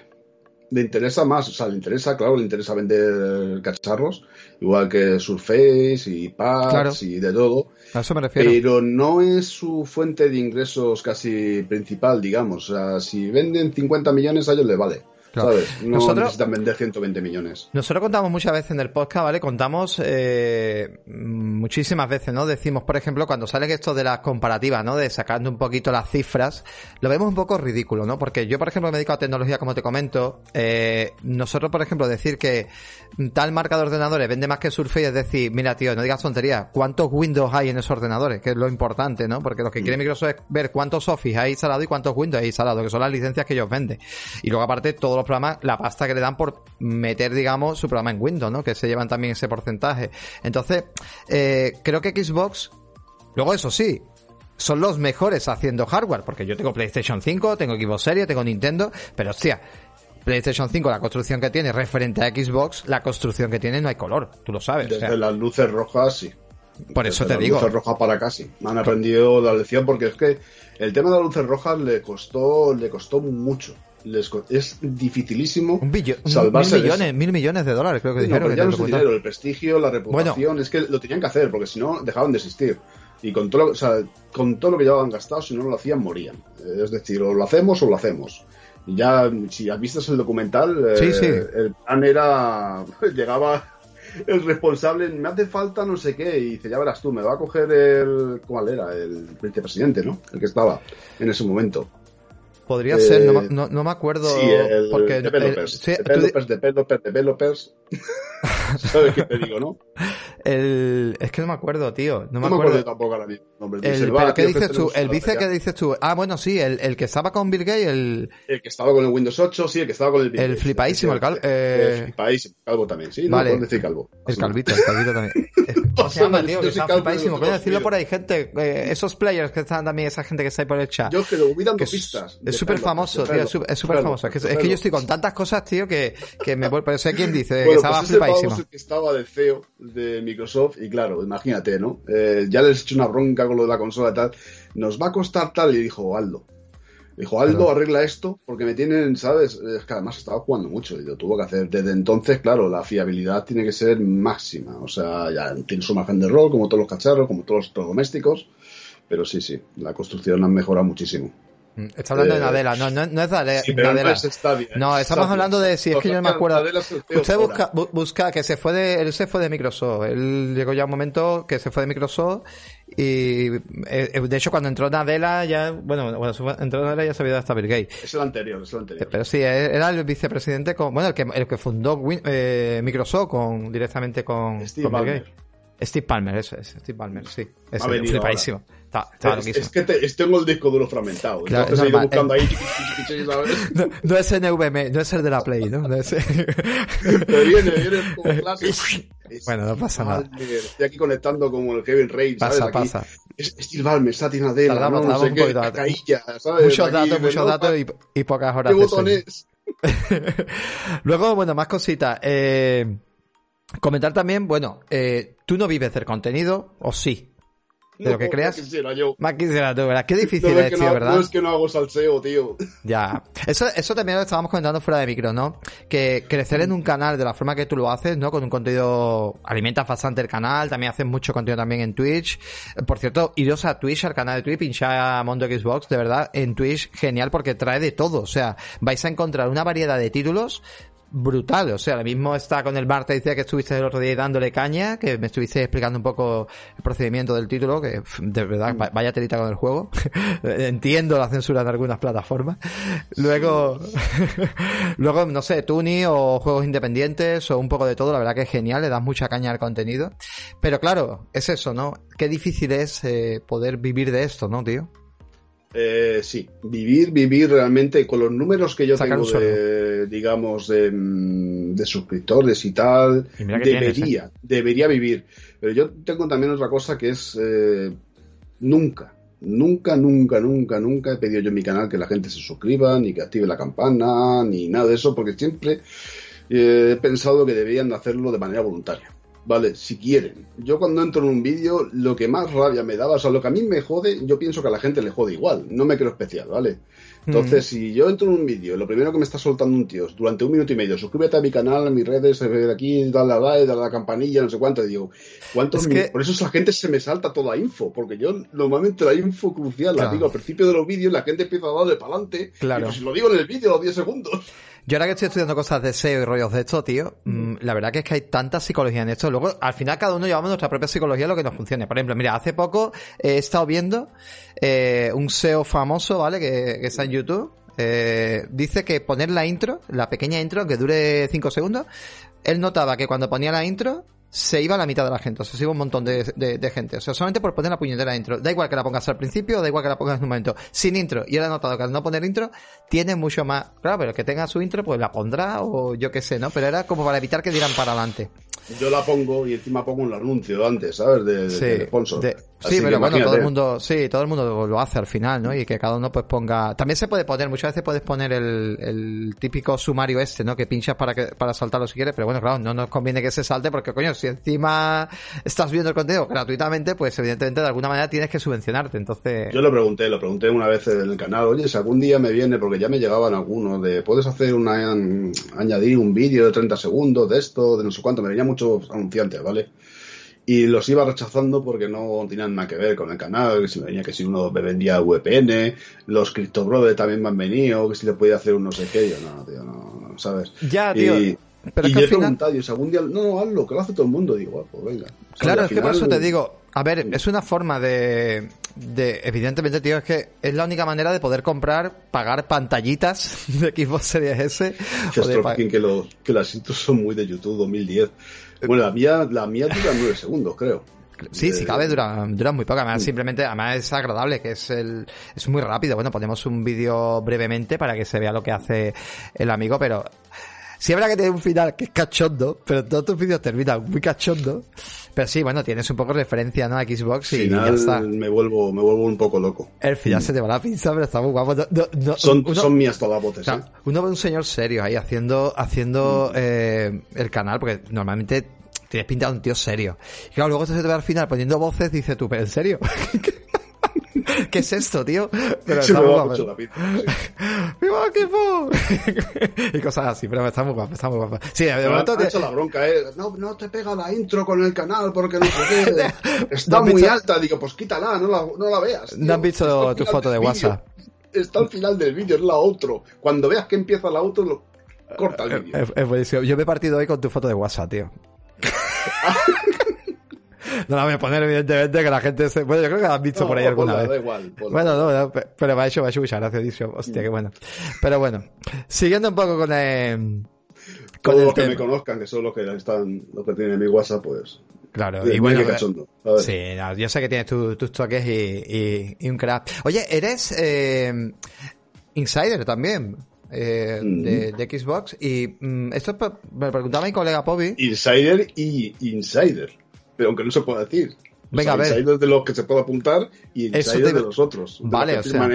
Le interesa más, o sea, le interesa, claro, le interesa vender cacharros, igual que Surface y Pads y de todo. Pero no es su fuente de ingresos casi principal, digamos. O sea, si venden 50 millones, a ellos les vale. No nosotros, necesitan vender 120 millones. Nosotros contamos muchas veces en el podcast, ¿vale? Contamos eh, muchísimas veces, ¿no? Decimos, por ejemplo, cuando salen esto de las comparativas, ¿no? De sacando un poquito las cifras, lo vemos un poco ridículo, ¿no? Porque yo, por ejemplo, me dedico a tecnología, como te comento. Eh, nosotros, por ejemplo, decir que tal marca de ordenadores vende más que Surface, es decir, mira, tío, no digas tontería, ¿cuántos Windows hay en esos ordenadores? Que es lo importante, ¿no? Porque lo que quiere mm. Microsoft es ver cuántos Office hay instalado y cuántos Windows hay instalado, que son las licencias que ellos venden. Y luego, aparte, todos los programas, la pasta que le dan por meter, digamos, su programa en Windows, ¿no? Que se llevan también ese porcentaje. Entonces, eh, creo que Xbox, luego eso sí, son los mejores haciendo hardware, porque yo tengo PlayStation 5, tengo Xbox Series, tengo Nintendo, pero hostia, PlayStation 5, la construcción que tiene referente a Xbox, la construcción que tiene no hay color, tú lo sabes. Desde las luces rojas, sí. Por eso te las digo. luces rojas para casi. Han aprendido la lección porque es que el tema de las luces rojas le costó, le costó mucho. Les es dificilísimo Un billo- un- salvarse mil de millones, mil millones de dólares, creo que No, pero ya no es el dinero, el prestigio, la reputación, es que lo tenían que hacer, porque si no dejaban de existir. Y con todo, lo, o sea, con todo lo que llevaban gastado, si no lo hacían, morían. Es decir, o lo hacemos o lo hacemos. Y ya, si has visto el documental, eh, sí. el plan era, [LAUGHS] llegaba el responsable, me hace falta no sé qué, y dice, ya verás tú, me va a coger el, ¿cuál era? El vicepresidente, ¿no? El que estaba en ese momento. Podría Eh, ser, no, me- no, no me acuerdo. Sí, el porque, developers. el, sí, tú- developers, developers, developers. [LAUGHS] ¿Sabes qué te digo, no? el- es que no me acuerdo, tío. No me No me acuerdo. acuerdo tampoco ahora mismo. El nombre. El, Dice, pero "Va, ¿qué que dices tú? El vice, beca". ¿qué dices tú? Ah, bueno, sí, el, el que estaba con Bill Gates, el, El que estaba con el Windows 8, sí, el que estaba con el El flipadísimo, el cal- eh, El flipadísimo, calvo también, sí, Vale. no decir calvo. el calvito, el calvito también. [LAUGHS] ¿Cómo se Pasa llama, tío? Que está calvo flipadísimo. Coño, decirlo por ahí, gente. eh, esos players que están también, esa gente que está ahí por el chat. Yo que lo voy dando que pistas. es súper famoso, tío. Es súper- famoso. Es que, que yo estoy con tantas cosas, tío, que, que me vuelvo. Pero sé quién dice, que estaba pues pavo flipadísimo. el que estaba de CEO de Microsoft y claro, imagínate, ¿no? Eh, ya les he hecho una bronca con lo de la consola y tal. Nos va a costar tal y dijo Aldo. Dijo, Aldo, Claro. arregla esto porque me tienen, ¿sabes? Es que además estaba jugando mucho y lo tuvo que hacer. Desde entonces, claro, la fiabilidad tiene que ser máxima. O sea, ya tiene su margen de error, como todos los cacharros, como todos los domésticos. Pero sí, sí, la construcción ha mejorado muchísimo. Está hablando de Eh, Nadella, no, no, no es Sí, no Nadella. es Stadia, No, es estamos Stadia. hablando de si es que yo no me acuerdo. Es Usted ahora. busca, bu- busca que se fue de, él se fue de Microsoft. Él llegó ya un momento que se fue de Microsoft y eh, eh, de hecho cuando entró Nadella ya, bueno, cuando entró Nadella ya se había dado hasta Bill Gates. Es el anterior, es el anterior. Pero sí, era el vicepresidente con, bueno, el que, el que fundó Win- eh, Microsoft con, directamente con, Steve con Bill Ballmer. Steve Palmer, eso es, Steve Palmer, sí. Ese, Ha venido Está, estaba Es, que te- tengo el disco duro fragmentado. Claro, entonces he ido normal, buscando eh. ahí. [LAUGHS] No, no es NVMe, no es el de la Play, ¿no? No es- [LAUGHS] Pero viene, viene como. [LAUGHS] Bueno, no pasa nada. Estoy aquí conectando como el Kevin ¿sabes? Pasa, Aquí. pasa. Steve Ballmer, Nadella, Tardamos- no, sé qué, ¿sabes? Muchos Aquí, datos, muchos datos y, y pocas horas ¿Qué de botón sueño. es? Luego, bueno, más cositas. Eh, comentar también, bueno, eh, tú no vives del contenido, o sí, [LAUGHS] de lo que creas. no quisiera yo. Más quisiera tú, ¿verdad? Qué difícil No, es, es que tío, no, ¿verdad? no es que no hago salseo, tío. Ya. Eso, eso también lo estábamos comentando fuera de micro, ¿no? Que crecer en un canal de la forma que tú lo haces, ¿no? Con un contenido, alimentas bastante el canal, también haces mucho contenido también en Twitch. Por cierto, iros a Twitch, al canal de Twitch, pinchad a Mondo Xbox, de verdad, en Twitch, genial porque trae de todo. O sea, vais a encontrar una variedad de títulos brutal, o sea, ahora mismo está con el Mar, te decía que estuviste el otro día dándole caña, que me estuviste explicando un poco el procedimiento del título, que de verdad, va- vaya telita con el juego. [LAUGHS] Entiendo la censura en algunas plataformas. Luego, [LAUGHS] luego, no sé, Tuni o juegos independientes o un poco de todo, la verdad que es genial, le das mucha caña al contenido. Pero claro, es eso, ¿no? Qué difícil es eh, poder vivir de esto, ¿no, tío? Eh, sí, vivir, vivir realmente con los números que yo tengo de, digamos, de, mm, de suscriptores y tal, Y tienes, debería, debería vivir. Pero yo tengo también otra cosa que es eh, nunca, nunca, nunca, nunca, nunca he pedido yo en mi canal que la gente se suscriba, ni que active la campana, ni nada de eso, porque siempre eh, he pensado que deberían de hacerlo de manera voluntaria. Vale, si quieren. Yo cuando entro en un vídeo, lo que más rabia me daba, o sea, lo que a mí me jode, yo pienso que a la gente le jode igual. No me creo especial, ¿vale? Entonces, si yo entro en un vídeo, lo primero que me está soltando un tío es durante un minuto y medio, suscríbete a mi canal, a mis redes, eh, aquí, dale a like, dale a la campanilla, no sé cuánto, y digo, ¿cuántos Es que- Por eso la gente se me salta toda info, porque yo normalmente la info crucial la digo al principio de los vídeos, la gente empieza a darle para adelante, Claro. y pues si lo digo en el vídeo a los 10 segundos. Yo ahora que estoy estudiando cosas de SEO y rollos de esto, tío, mm, la verdad que es que hay tanta psicología en esto. Luego, al final cada uno llevamos nuestra propia psicología lo que nos funcione. Por ejemplo, mira, hace poco he estado viendo eh, un SEO famoso, ¿vale? Que, que está en YouTube. Eh, dice que poner la intro, la pequeña intro, que dure 5 segundos, él notaba que cuando ponía la intro, se iba la mitad de la gente, o sea, se iba un montón de, de- de gente. O sea, solamente por poner la puñetera intro. Da igual que la pongas al principio, da igual que la pongas en un momento. Sin intro. Y él ha notado que al no poner intro, tiene mucho más. Claro, pero el que tenga su intro, pues la pondrá o yo qué sé, ¿no? Pero era como para evitar que dieran para adelante. Yo la pongo y encima pongo un anuncio antes, ¿sabes? De, de- Sí, del sponsor. Sí, pero bueno, todo el mundo, sí, todo el mundo lo hace al final, ¿no? Y que cada uno pues ponga, también se puede poner, muchas veces puedes poner el, el típico sumario este, ¿no? Que pinchas para que, para saltarlo si quieres, pero bueno, claro, no nos conviene que se salte porque coño, si encima estás viendo el contenido gratuitamente, pues evidentemente de alguna manera tienes que subvencionarte, entonces. Yo lo pregunté, lo pregunté una vez en el canal, oye, si algún día me viene, porque ya me llegaban algunos de, puedes hacer una, añadir un vídeo de 30 segundos de esto, de no sé cuánto, me venía muchos anunciantes, ¿vale? Y los iba rechazando porque no tenían nada que ver con el canal, que si me venía que si uno me vendía VPN, los Crypto Brothers también me han venido, que si le podía hacer un no sé qué, yo no, tío, no, ¿sabes? Ya, tío. Y, pero y yo he preguntado, algún día, no, no, hazlo, que lo hace todo el mundo, digo, ah, pues venga. claro, es que por eso te digo, a ver, es una forma de, de, evidentemente, tío, es que es la única manera de poder comprar, pagar pantallitas [LAUGHS] de Xbox Series S. que, los, que las son muy de YouTube 2010. Bueno, la mía, la mía dura nueve segundos, creo. Sí, sí cabe, dura, dura muy poco. Además, simplemente, además es agradable, que es el, es muy rápido. Bueno, ponemos un vídeo brevemente para que se vea lo que hace el amigo, pero sí verdad que tiene un final que es cachondo, pero todos tus vídeos terminan muy cachondo. Pero sí, bueno, tienes un poco referencia, ¿no? A Xbox y ya está. Me vuelvo, me vuelvo un poco loco. El final se te va la pinza, pero está muy guapo. son, son mías todas botes, ¿eh? Uno ve un señor serio ahí haciendo, haciendo eh, el canal, porque normalmente tienes pintado un tío serio. Y claro, luego se te ve al final poniendo voces, dice tú, pero en serio. [LAUGHS] [LAUGHS] ¿Qué es esto, tío? Pero está muy guapo. La [LAUGHS] ¡Viva equipo! [LAUGHS] y cosas así, pero está muy guapo, está muy guapo. Sí, de momento te... hecho la bronca, ¿eh? No, no te pega la intro con el canal porque no sé qué. Está muy alta. Digo, pues quítala, no la, no la veas. No has visto tu foto de WhatsApp. Está al final del vídeo, es la otro. Cuando veas que empieza la otro, lo corta el vídeo. Es, buenísimo. Yo me he partido hoy con tu foto de WhatsApp, tío. No la voy a poner, evidentemente, que la gente se... Bueno, yo creo que la has visto por ahí alguna vez. Da igual, bueno, no, pero me ha hecho, ha hecho muchas gracias, Hostia, qué bueno. Pero bueno, siguiendo un poco con el... Con Todos los que me conozcan, que son los que están, los que tienen mi WhatsApp, pues... Claro, y bueno, sí, yo sé que tienes tus toques y, y, un crack. Oye, eres eh, insider también. Eh, de, de, Xbox y mm, esto me preguntaba mi colega Pobi Insider y Insider pero aunque no se pueda decir. Venga, a ver. Insiders de los que se puede apuntar y insiders de los otros. vale, o sea.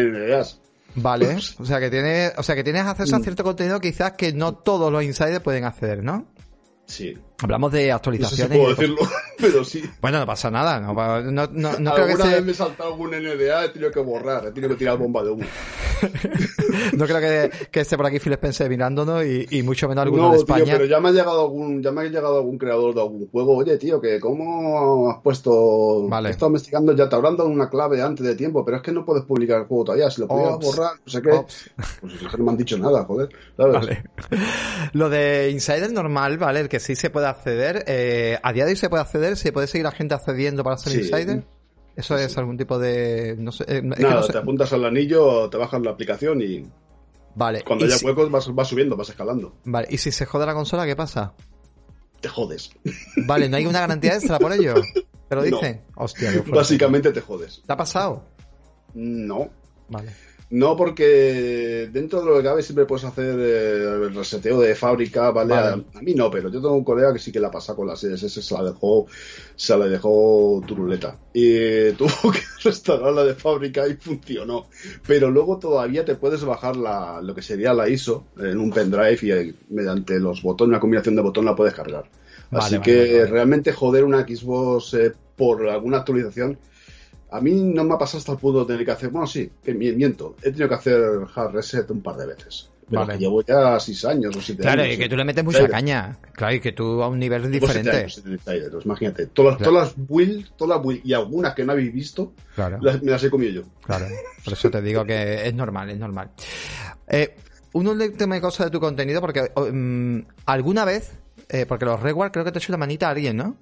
Vale, o sea que tienes, o sea que tienes acceso a mm. cierto contenido quizás que no todos los insiders pueden acceder, ¿no? Sí. Hablamos de actualizaciones. No sé si puedo decirlo, [LAUGHS] pero sí. Bueno, no pasa nada. No, no, no, no creo que sea... vez me he saltado algún NDA, he tenido que borrar, he tenido que tirar bomba de humo. [LAUGHS] no creo que, que, esté por aquí Phil Spencer mirándonos y, y mucho menos alguno de España. Tío, pero ya me ha llegado algún, ya me ha llegado algún creador de algún juego. Oye, tío, que cómo has puesto. Vale. He estado investigando, ya te habrán dado una clave antes de tiempo, pero es que no puedes publicar el juego todavía. Si lo pudieras borrar, no sé qué. Pues no me han dicho nada, joder. Vale. [LAUGHS] Lo de Insider normal, ¿vale? El que sí se puede acceder. Eh, a día de hoy se puede acceder, se puede seguir la gente accediendo para ser Insider. ¿Eso es algún tipo de.? No sé, eh, Nada, te apuntas al anillo, te bajas la aplicación y. Vale. Cuando haya huecos vas, subiendo, vas escalando. Vale, ¿y si se jode la consola, qué pasa? Te jodes. Vale, ¿no hay una garantía extra por ello? ¿Te lo dicen? Hostia, Básicamente te jodes. ¿Te ha pasado? No. Vale. No, porque dentro de lo que cabe siempre puedes hacer eh, el reseteo de fábrica, ¿vale? A, mí no, pero yo tengo un colega que sí que la pasa con las CSS, se la dejó, se la dejó turuleta. Y [LAUGHS] tuvo que restaurarla de fábrica y funcionó. Pero luego todavía te puedes bajar la, lo que sería la ISO en un pendrive y mediante los botones, una combinación de botones la puedes cargar. Así que realmente joder una Xbox eh, por alguna actualización a mí no me ha pasado hasta el punto de tener que hacer, bueno, sí, que miento, he tenido que hacer hard reset un par de veces. Pero vale. llevo ya 6 años o 7 años. Claro, y que tú le metes mucha caña. Claro, y que tú a un nivel diferente. Años, imagínate. Todas, todas las builds, todas las builds y algunas que no habéis visto, las, me las he comido yo. Claro, por eso te digo que es normal, es normal. Eh, un último cosa de tu contenido, porque um, alguna vez, eh, porque los rewards creo que te he hecho la manita a alguien, ¿no?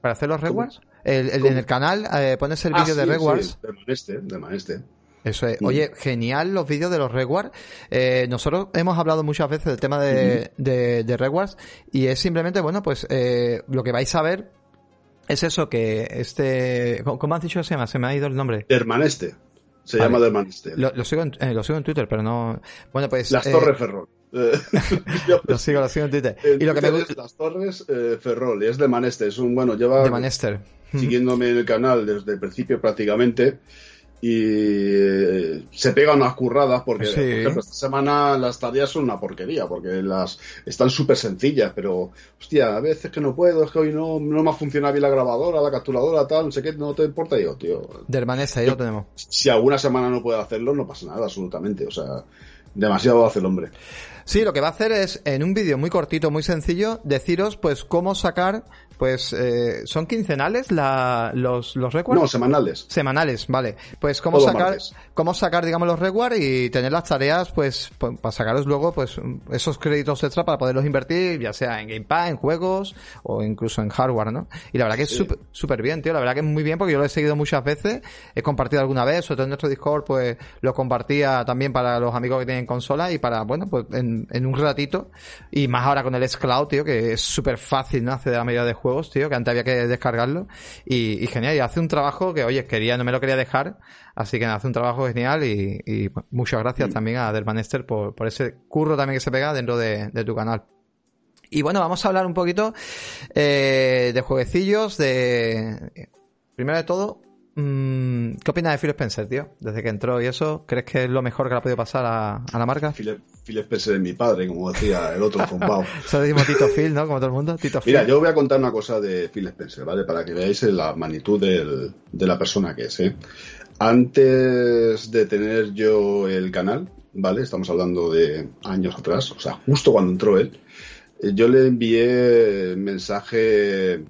Para hacer los rewards. El, en el canal eh, pones el ah, vídeo de Rewards. de Maneste, de Maneste. Eso es. Oye, genial los vídeos de los Rewards. Eh, nosotros hemos hablado muchas veces del tema de, de, Rewards y es simplemente, bueno, pues eh, lo que vais a ver es eso que este... ¿Cómo has dicho que se llama? Se me ha ido el nombre. Hermaneste. Se llama Dermaneste. Lo, lo, sigo en, lo sigo en Twitter, pero no... Bueno, pues... Las Torres Ferrol. [LAUGHS] lo sigo, lo sigo en Twitter. y lo que me gusta. Las Torres eh, Ferrol, es de Manester, es un, bueno, lleva. De Manester. Siguiéndome en el canal desde el principio prácticamente y eh, se pega unas curradas porque por ejemplo, esta semana las tareas son una porquería porque las están súper sencillas pero hostia a veces que no puedo es que hoy no, no me ha funcionado bien la grabadora la capturadora tal no sé qué no te importa yo tío de hermanesa ahí lo tenemos si alguna semana no puedo hacerlo no pasa nada absolutamente o sea demasiado hace el hombre. Sí, lo que va a hacer es, en un vídeo muy cortito, muy sencillo, deciros, pues, cómo sacar pues eh, son quincenales la, los, los rewards. No, semanales. Semanales, vale. Pues cómo sacar, cómo sacar, digamos, los rewards y tener las tareas, pues, pues, para sacaros luego, pues, esos créditos extra para poderlos invertir, ya sea en Gamepad, en juegos o incluso en hardware, ¿no? Y la verdad que es súper bien, tío. La verdad que es muy bien porque yo lo he seguido muchas veces, he compartido alguna vez, sobre todo en nuestro Discord, pues, lo compartía también para los amigos que tienen consola y para, bueno, pues, en, en un ratito. Y más ahora con el S-Cloud, tío, que es súper fácil, ¿no? Acceder a medida de juego juegos, tío, que antes había que descargarlo. Y, genial, y hace un trabajo que, oye, quería, no me lo quería dejar, así que hace un trabajo genial y, muchas gracias también a Dermanester por, por ese curro también que se pega dentro de, tu canal. Y bueno, vamos a hablar un poquito eh, de jueguecillos, de... Primero de todo, Mm, ¿Qué opinas de Phil Spencer, tío? Desde que entró y eso, ¿crees que es lo mejor que le ha podido pasar a, la marca? Phil, Spencer es mi padre, como decía el otro zombao. Se [LAUGHS] decimos Tito Phil, ¿no? Como todo el mundo. Tito Mira, yo voy a contar una cosa de Phil Spencer, ¿vale? Para que veáis la magnitud de la persona que es, ¿eh? Antes de tener yo el canal, ¿vale? Estamos hablando de años atrás, o sea, justo cuando entró él, eh, yo le envié mensaje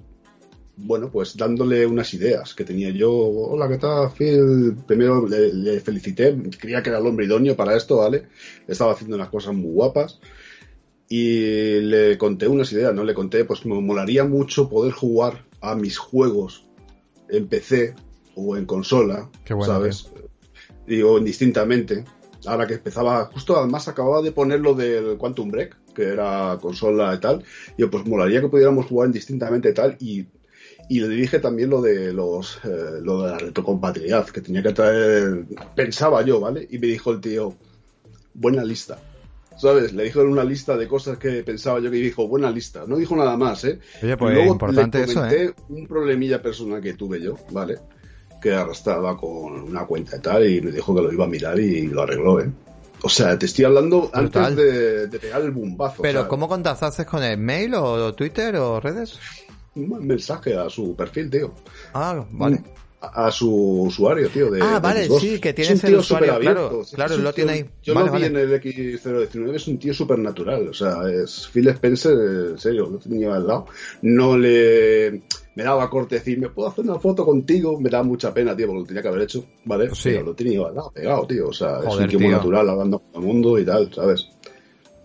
bueno, pues dándole unas ideas que tenía yo. Hola, ¿qué tal, Phil? Primero le, felicité, creía que era el hombre idóneo para esto, ¿vale? Estaba haciendo unas cosas muy guapas. Y le conté unas ideas, ¿no? Le conté, pues me molaría mucho poder jugar a mis juegos en PC o en consola, ¿sabes? Digo, indistintamente. Ahora que empezaba, justo además acababa de poner lo del Quantum Break, que era consola y tal. Y yo, pues molaría que pudiéramos jugar indistintamente y tal. Y y le dije también lo de los eh, lo de la retrocompatibilidad que tenía que traer pensaba yo vale y me dijo el tío buena lista ¿sabes? Le dijo una lista de cosas que pensaba yo que dijo, buena lista. No dijo nada más, ¿eh? Oye, pues luego importante le comenté eso, ¿eh? un problemilla personal que tuve yo, ¿vale? Que arrastraba con una cuenta y tal, y me dijo que lo iba a mirar y lo arregló, ¿eh? O sea, te estoy hablando antes de, de, pegar el bombazo. ¿Pero cómo contactaste con el mail o Twitter o redes? Un mensaje a su perfil, tío. Ah, vale. A, su usuario, tío. De, ah, vale, sí, que tiene ese usuario, claro, claro, lo tiene ahí. Yo lo vi en el X019, es un tío súper natural, o sea, es Phil Spencer, en serio, lo tenía al lado. No le me daba corte decir, ¿me puedo hacer una foto contigo? Me da mucha pena, tío, porque lo tenía que haber hecho, ¿vale? Sí. Pero lo tenía al lado, pegado, tío, o sea, es un tío muy natural, hablando con el mundo y tal, ¿sabes?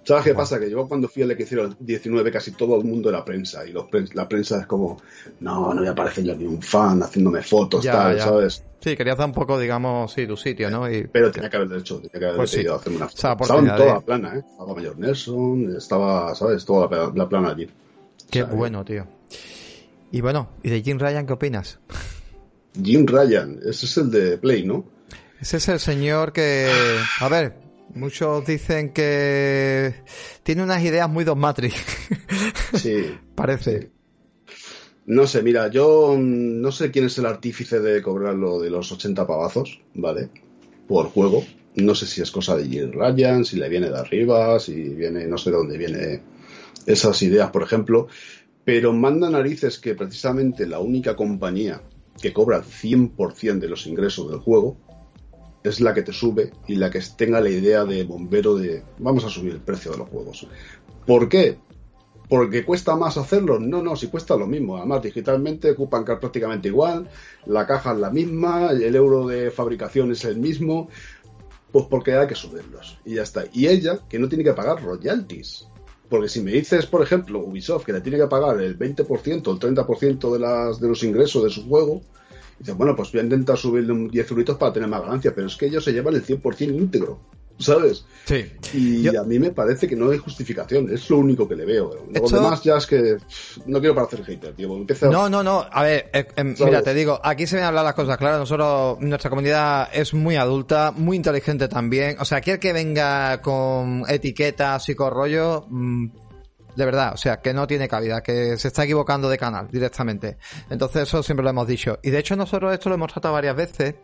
¿Sabes qué pasa? Que yo cuando fui al X019 casi todo el mundo era prensa y los la prensa es como, no, no voy a aparecer yo ni un fan haciéndome fotos, tal, ¿sabes? Sí, querías dar un poco, digamos, sí, tu sitio, ¿no? Pero tenía que haber hecho, tenía que haber pues decidido hacerme una foto. estaba en toda la plana, ¿eh? Estaba Mayor Nelson, estaba, ¿sabes? Toda la, plana allí. Qué bueno, tío. Y bueno, ¿y de Jim Ryan qué opinas? Jim Ryan, ese es el de Play, ¿no? Ese es el señor que, a ver, Muchos dicen que tiene unas ideas muy dogmáticas. [LAUGHS] Sí. Parece. No sé, mira, yo no sé quién es el artífice de cobrar lo de los 80 pavazos, ¿vale? Por juego. No sé si es cosa de Jill Ryan, si le viene de arriba, si viene, no sé de dónde viene esas ideas, por ejemplo. Pero manda narices que precisamente la única compañía que cobra el 100% de los ingresos del juego es la que te sube y la que tenga la idea de bombero de vamos a subir el precio de los juegos. ¿Por qué? ¿Porque cuesta más hacerlo? No, no, si cuesta lo mismo. Además, digitalmente ocupan prácticamente igual, la caja es la misma, el euro de fabricación es el mismo, pues porque hay que subirlos. Y ya está. Y ella, que no tiene que pagar royalties. Porque si me dices, por ejemplo, Ubisoft, que le tiene que pagar el 20% o el 30% de, las, de los ingresos de su juego, dice, bueno, pues voy a intentar subirle un 10 euritos para tener más ganancia, pero es que ellos se llevan el 100% íntegro. [LAUGHS] ¿sabes? Sí. Y a mí me parece que no hay justificación, es lo único que le veo. Lo demás ya es que no quiero parecer hater, tío. Empieza... No, no, no. A ver, eh, eh, mira, te digo, aquí se vienen a hablar las cosas claras. Nosotros, nuestra comunidad es muy adulta, muy inteligente también. O sea, aquel que venga con etiquetas y con rollo, mm, de verdad, o sea, que no tiene cabida, que se está equivocando de canal directamente. Entonces eso siempre lo hemos dicho. Y de hecho nosotros esto lo hemos tratado varias veces.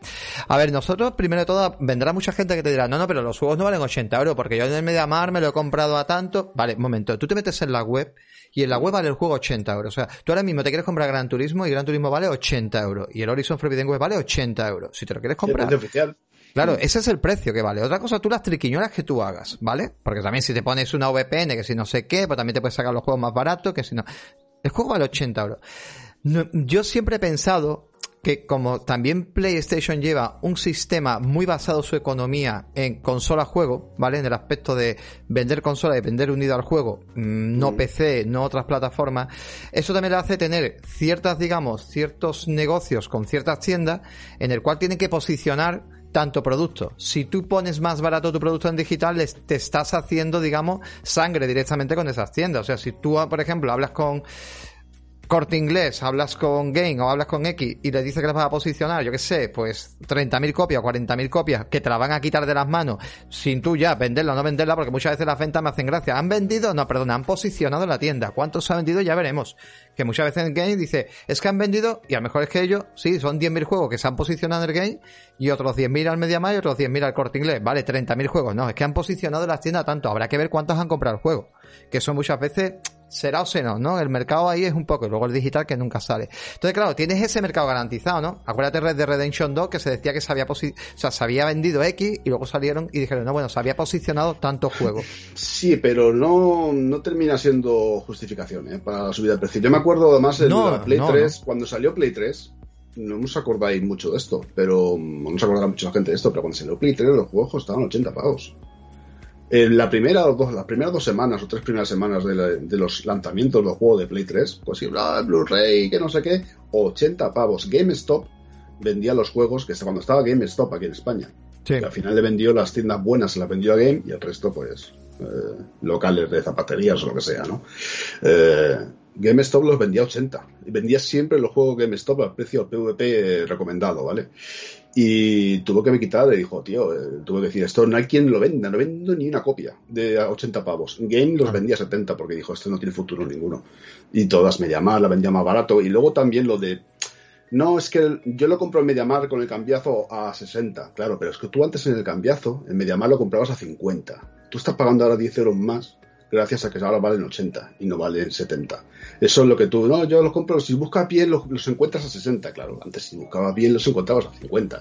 A ver, nosotros, primero de todo, vendrá mucha gente que te dirá, no, no, pero los juegos no valen 80 euros, porque yo en el Mediamar me lo he comprado a tanto. Vale, momento, tú te metes en la web y en la web vale el juego 80 euros. O sea, tú ahora mismo te quieres comprar Gran Turismo y Gran Turismo vale 80 euros. Y el Horizon Forbidden Web vale 80 euros. Si te lo quieres comprar. oficial. Claro, ese es el precio que vale. Otra cosa, tú las triquiñuelas que tú hagas, ¿vale? Porque también si te pones una VPN, que si no sé qué, pues también te puedes sacar los juegos más baratos, que si no... El juego vale 80 euros. yo siempre he pensado que como también PlayStation lleva un sistema muy basado su economía en consola-juego, ¿vale? En el aspecto de vender consola y vender unido al juego, mm, no PC, no otras plataformas, eso también le hace tener ciertas, digamos, ciertos negocios con ciertas tiendas en el cual tienen que posicionar tanto producto. Si tú pones más barato tu producto en digital, te estás haciendo, digamos, sangre directamente con esas tiendas. O sea, si tú, por ejemplo, hablas con corte inglés, hablas con Game o hablas con X y le dices que las vas a posicionar, yo qué sé, pues 30.000 copias o 40.000 copias que te la van a quitar de las manos sin tú ya venderla o no venderla, porque muchas veces las ventas me hacen gracia. ¿Han vendido? No, perdón, han posicionado la tienda. ¿Cuántos ha vendido? Ya veremos. Que muchas veces en Game dice, es que han vendido, y a lo mejor es que ellos, sí, son 10.000 juegos que se han posicionado en el Game y otros 10.000 al Mediamar y otros 10.000 al corte inglés. Vale, 30.000 juegos. No, es que han posicionado las tiendas tanto. Habrá que ver cuántos han comprado el juego. Que eso muchas veces será o será, ¿no? El mercado ahí es un poco, y luego el digital que nunca sale. Entonces, claro, tienes ese mercado garantizado, ¿no? Acuérdate Red de Redemption 2 que se decía que se había, o sea, se había vendido X y luego salieron y dijeron, no, bueno, se había posicionado tanto juego. Sí, pero no, no termina siendo justificación, ¿eh? Para la subida de precio. Yo me acuerdo además en la Play 3, cuando salió Play 3, no os acordáis mucho de esto, pero no os acordará mucho la gente de esto, pero cuando salió Play 3 los juegos estaban 80 pavos. En la primera dos, las primeras dos semanas o tres primeras semanas de, los lanzamientos del juego de Play 3, pues bla, Blu-ray, que no sé qué, 80 pavos. GameStop vendía los juegos que cuando estaba GameStop aquí en España. al final le vendió las tiendas buenas, se las vendió a Game y el resto, pues, eh, locales de zapaterías o lo que sea, ¿no? Eh, GameStop los vendía a 80. Y vendía siempre los juegos GameStop al precio PvP recomendado, ¿vale? Y tuvo que me quitar y dijo, tío, eh, tuve que decir, esto no hay quien lo venda, no vendo ni una copia de 80 pavos. Game los ah. vendía a 70 porque dijo, esto no tiene futuro ninguno. Y todas Mediamar la vendía más barato. Y luego también lo de, no, es que yo lo compro en Mediamar con el cambiazo a 60, claro, pero es que tú antes en el cambiazo, en Mediamar lo comprabas a 50. Tú estás pagando ahora 10 euros más gracias a que ahora valen 80 y no valen 70. Eso es lo que tú, no, yo los compro, si buscas bien los, encuentras a 60, claro, antes si buscabas bien los encontrabas a 50.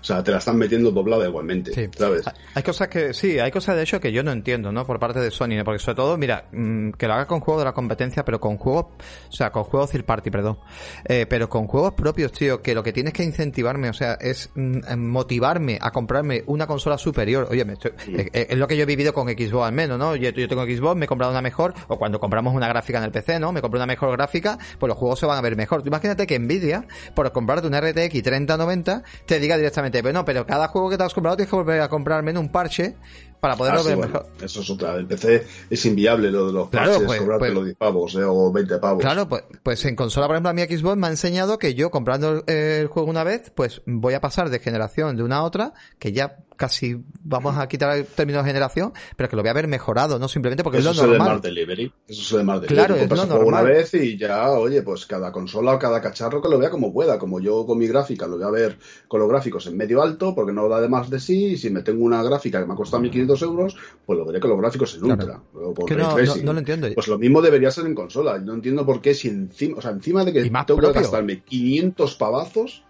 O sea, te la están metiendo doblada igualmente, ¿sabes? Hay cosas que, sí, hay cosas de hecho que yo no entiendo, ¿no? Por parte de Sony, porque sobre todo, mira, mm, que lo haga con juegos de la competencia, pero con juegos, o sea, con juegos third party, perdón, eh, pero con juegos propios, tío, que lo que tienes que incentivarme, o sea, es mm, motivarme a comprarme una consola superior. Oye, me estoy, es, lo que yo he vivido con Xbox al menos, ¿no? Yo, yo tengo Xbox, me he comprado una mejor, o cuando compramos una gráfica en el PC, ¿no? Me compro una mejor gráfica, pues los juegos se van a ver mejor. imagínate que Nvidia, por comprarte una RTX 3090, te diga directamente, bueno, pero cada juego que te has comprado tienes que volver a comprarme en un parche para poderlo ah, ver mejor. Eso es otra. El PC es inviable lo de los claro, parches, pues, cobrarte pues los 10 pavos eh, o 20 pavos. Claro, pues, pues en consola, por ejemplo, a mi Xbox me ha enseñado que yo comprando el juego una vez, pues voy a pasar de generación de una a otra, que ya casi vamos a quitar el término de generación, pero que lo voy a ver mejorado, no simplemente porque eso es lo normal. Más delivery. Eso es más delivery. Claro, es lo normal. una vez y ya, oye, pues cada consola o cada cacharro que lo vea como pueda, como yo con mi gráfica lo voy a ver con los gráficos en medio alto, porque no da de más de sí, y si me tengo una gráfica que me ha costado 1.500 euros, pues lo veré con los gráficos en ultra. no, lo entiendo. Pues lo mismo debería ser en consola. No entiendo por qué si encima, o sea, encima de que tengo que gastarme 500 pavazos,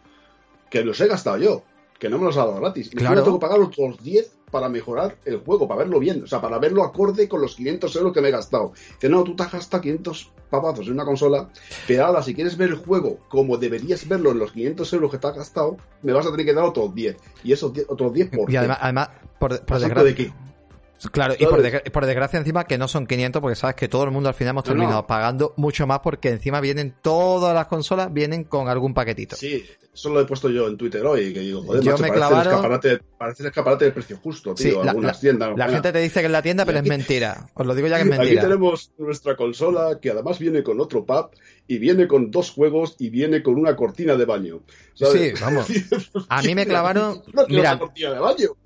que los he gastado yo que no me los ha dado gratis. Claro. tengo que pagar otros 10 para mejorar el juego, para verlo bien, o sea, para verlo acorde con los 500 euros que me he gastado. Que no, tú te has gastado 500 papazos en una consola, pero ahora si quieres ver el juego como deberías verlo en los 500 euros que te has gastado, me vas a tener que dar otros 10. Y esos otros 10 por Y además, además por, por desgracia... ¿De Claro, y por, por, desgracia encima que no son 500 porque sabes que todo el mundo al final hemos terminado pagando mucho más porque encima vienen todas las consolas vienen con algún paquetito. Sí, eso lo he puesto yo en Twitter hoy, que digo, joder, yo me parece, el escaparate, parece el escaparate de precio justo, tío, sí, algunas tiendas. La gente te dice que es la tienda, pero es mentira. Os lo digo ya que es mentira. Aquí tenemos nuestra consola que además viene con otro pub y viene con dos juegos y viene con una cortina de baño. Sí, vamos. [LAUGHS] A mí me clavaron. mira,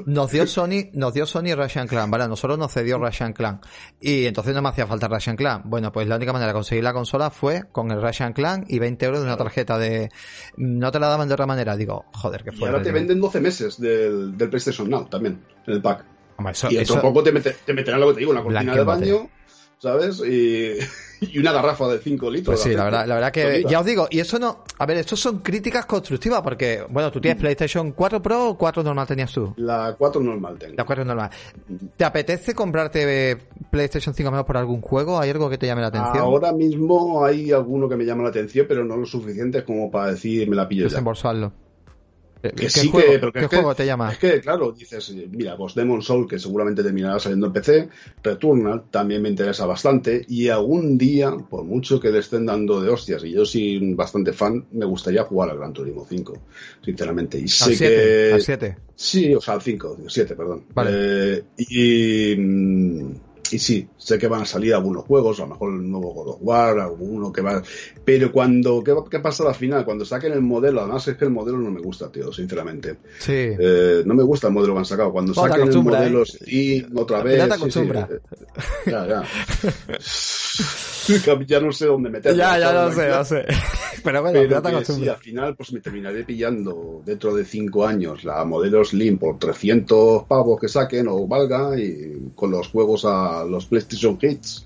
nos dio Sony, nos dio Sony Russian Clan, ¿vale? Nosotros nos cedió Russian Clan. Y entonces no me hacía falta Russian Clan. Bueno, pues la única manera de conseguir la consola fue con el Russian Clan y 20 euros de una tarjeta de. No te la daban de otra manera. Digo, joder, que fue. Y ahora te venden 12 meses del, del PlayStation Now también, en el pack. y eso, poco te, te meterán lo que te digo, una cortina de baño. ¿Sabes? Y, [LAUGHS] y una garrafa de 5 litros. Pues sí, la verdad, la verdad que ya os digo, y eso no, a ver, esto son críticas constructivas porque, bueno, tú tienes mm. PlayStation 4 Pro o 4 normal tenías tú? La 4 normal tengo. La 4 normal. ¿Te apetece comprarte PlayStation 5 mejor por algún juego? ¿Hay algo que te llame la atención? Ahora mismo hay alguno que me llama la atención, pero no lo suficiente como para decir me la pillo ya. ¿Qué, sí juego, que, ¿qué juego te llama? Es que, claro, dices, mira, pues Demon Soul, que seguramente terminará saliendo en PC, Returnal también me interesa bastante, y algún día, por mucho que le estén dando de hostias, y yo soy bastante fan, me gustaría jugar al Gran Turismo 5, sinceramente. Y sé que... ¿Al 7? Sí, o sea, al 5, 7, perdón. Vale. Eh, y... Mm, y sí, sé que van a salir algunos juegos, a lo mejor el nuevo God of War, alguno que va. Pero cuando. ¿Qué, qué pasa al final? Cuando saquen el modelo, además es que el modelo no me gusta, tío, sinceramente. Sí. Eh, no me gusta el modelo que han sacado. Cuando saquen el modelo ¿eh? otra vez. Ya te acostumbra. ya, ya. [LAUGHS] [LAUGHS] ya no sé dónde meterlo. Ya, ya lo sé, sé. [LAUGHS] Pero bueno, Pero ya te al final pues me terminaré pillando dentro de 5 años la modelo Slim por 300 pavos que saquen o valga y con los juegos a los PlayStation Hits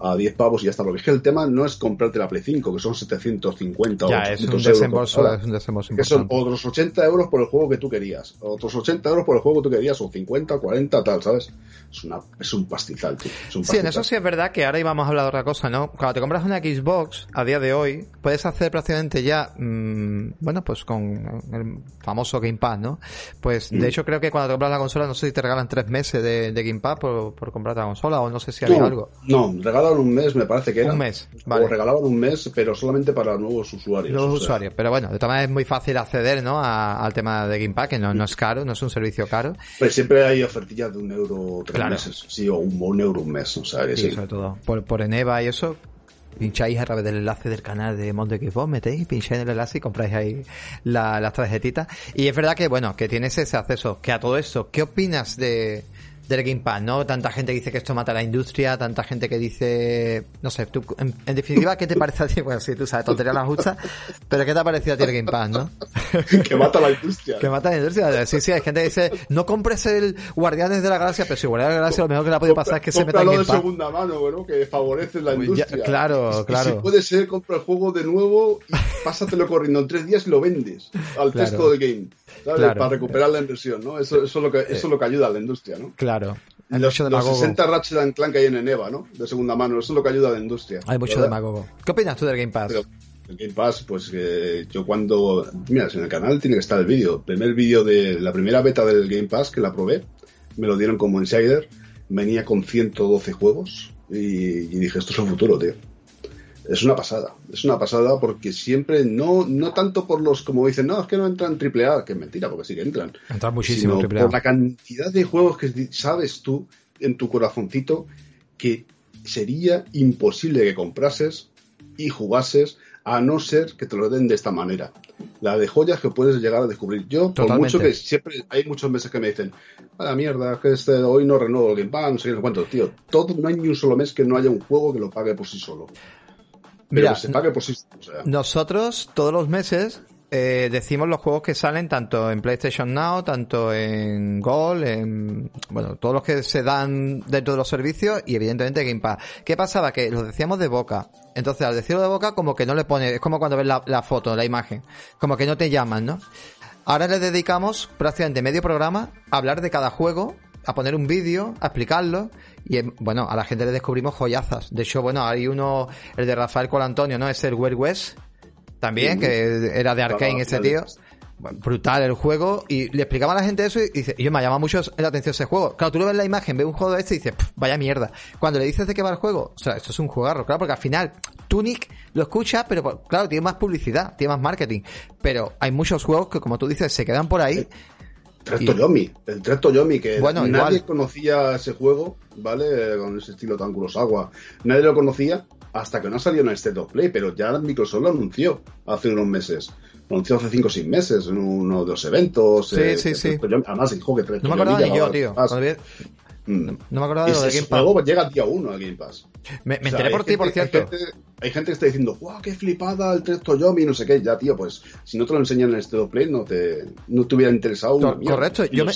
a 10 pavos y ya está. Porque es que el tema no es comprarte la Play 5, que son 750 o 800 es un desembolso, euros. Es un desembolso que son otros 80 euros por el juego que tú querías, otros 80 euros por el juego que tú querías, o 50, 40, tal, ¿sabes? Es, una, es un pastizal, tío. Sí, en eso sí es verdad que ahora íbamos a hablar de otra cosa, ¿no? Cuando te compras una Xbox, a día de hoy, puedes hacer prácticamente ya, mmm, bueno, pues con el famoso Game Pass, ¿no? Pues de mm. hecho creo que cuando te compras la consola, no sé si te regalan tres meses de, de Game Pass por, por comprar la consola, o no sé si hay algo. No, un mes, me parece que era. Un mes, vale. O regalaban un mes, pero solamente para nuevos usuarios. Nuevos usuarios, pero bueno, de todas maneras es muy fácil acceder, ¿no? al tema de Game Pack, que no, no, es caro, no es un servicio caro. Pues siempre hay ofertillas de un euro tres meses, sí, o un, euro un mes, o sea, sí, sobre todo. Por, por Eneva y eso, pincháis a través del enlace del canal de Monde Xbox, metéis, pincháis en el enlace y compráis ahí las tarjetitas. Y es verdad que, bueno, que tienes ese acceso. Que a todo eso, ¿qué opinas de, del Game Pass, ¿no? Tanta gente dice que esto mata a la industria, tanta gente que dice, no sé, tú, en, definitiva, ¿qué te parece a ti? [LAUGHS] Bueno, sí, tú sabes, tontería la justa, pero ¿qué te ha parecido a ti el Game Pass, no? [LAUGHS] que mata a la industria. que mata a la industria. Sí, sí, hay gente que dice, no compres el Guardianes de la Galaxia, pero si Guardianes de la Galaxia lo mejor que le ha podido pasar es que se meta en Game Pass. de segunda mano, bueno, que favorece la industria. claro, claro. si puede ser, compra el juego de nuevo y pásatelo corriendo en tres días y lo vendes al texto del game. ¿sabes? Para recuperar la inversión, ¿no? Eso, eso, es lo que, eso es lo que ayuda a la industria, ¿no? Claro. Hay los, de los 60 Ratchet Clank que hay en Eneva, ¿no? De segunda mano. Eso es lo que ayuda a la industria. Hay mucho demagogo. ¿Qué opinas tú del Game Pass? el Game Pass, pues eh, yo cuando... Mira, en el canal tiene que estar el vídeo. El primer vídeo de la primera beta del Game Pass que la probé, me lo dieron como insider. Venía con 112 juegos y, y dije, esto es el futuro, tío es una pasada. Es una pasada porque siempre, no, no tanto por los, como dicen, no, es que no entran AAA, que es mentira, porque sí que entran. Entran muchísimo sino Por la cantidad de juegos que sabes tú en tu corazoncito que sería imposible que comprases y jugases a no ser que te lo den de esta manera. La de joyas que puedes llegar a descubrir. Yo, por mucho que siempre hay muchos meses que me dicen, a la mierda, que este, hoy no renuevo el Game Pass, no sé qué, cuánto, tío. Todo, no hay ni un solo mes que no haya un juego que lo pague por sí solo. Mira, se pague por sí, Nosotros todos los meses eh, decimos los juegos que salen tanto en PlayStation Now, tanto en Gold, en bueno, todos los que se dan dentro de los servicios y evidentemente Game Pass. ¿Qué pasaba? Que los decíamos de boca. Entonces al decirlo de boca como que no le pone, es como cuando ves la, la foto, la imagen, como que no te llaman, ¿no? Ahora le dedicamos prácticamente medio programa a hablar de cada juego a poner un vídeo, a explicarlo y bueno, a la gente le descubrimos joyazas. De hecho, bueno, hay uno, el de Rafael Colantonio, ¿no? Es el Weird West, también, que era de Arkane ese tío. brutal el juego y le explicaba a la gente eso y dice, y yo me llama mucho la atención ese juego. Claro, tú lo ves la imagen, ves un juego de este y dices, vaya mierda. Cuando le dices de qué va el juego, o sea, esto es un jugarro, claro, porque al final Tunic lo escucha, pero claro, tiene más publicidad, tiene más marketing. Pero hay muchos juegos que, como tú dices, se quedan por ahí. El Yomi, el Tresto Yomi, que nadie conocía ese juego, ¿vale? Con ese estilo tan Kurosawa. Nadie lo conocía hasta que no salió en el State of Play, pero ya Microsoft lo anunció hace unos meses anunció hace 5 o 6 meses en uno de los eventos. Sí, sí, sí. además dijo que No me acordaba ni yo, tío. Mm. No me acordaba de lo de Game Pass. Luego llega el día 1 a Game Pass. Me, enteré por ti, por cierto. Hay gente, que está diciendo, ¡guau, qué flipada el 3 Toyomi! No sé qué. Ya, tío, pues si no te lo enseñan en el State of Play, no te, no te hubiera interesado. correcto. yo, me,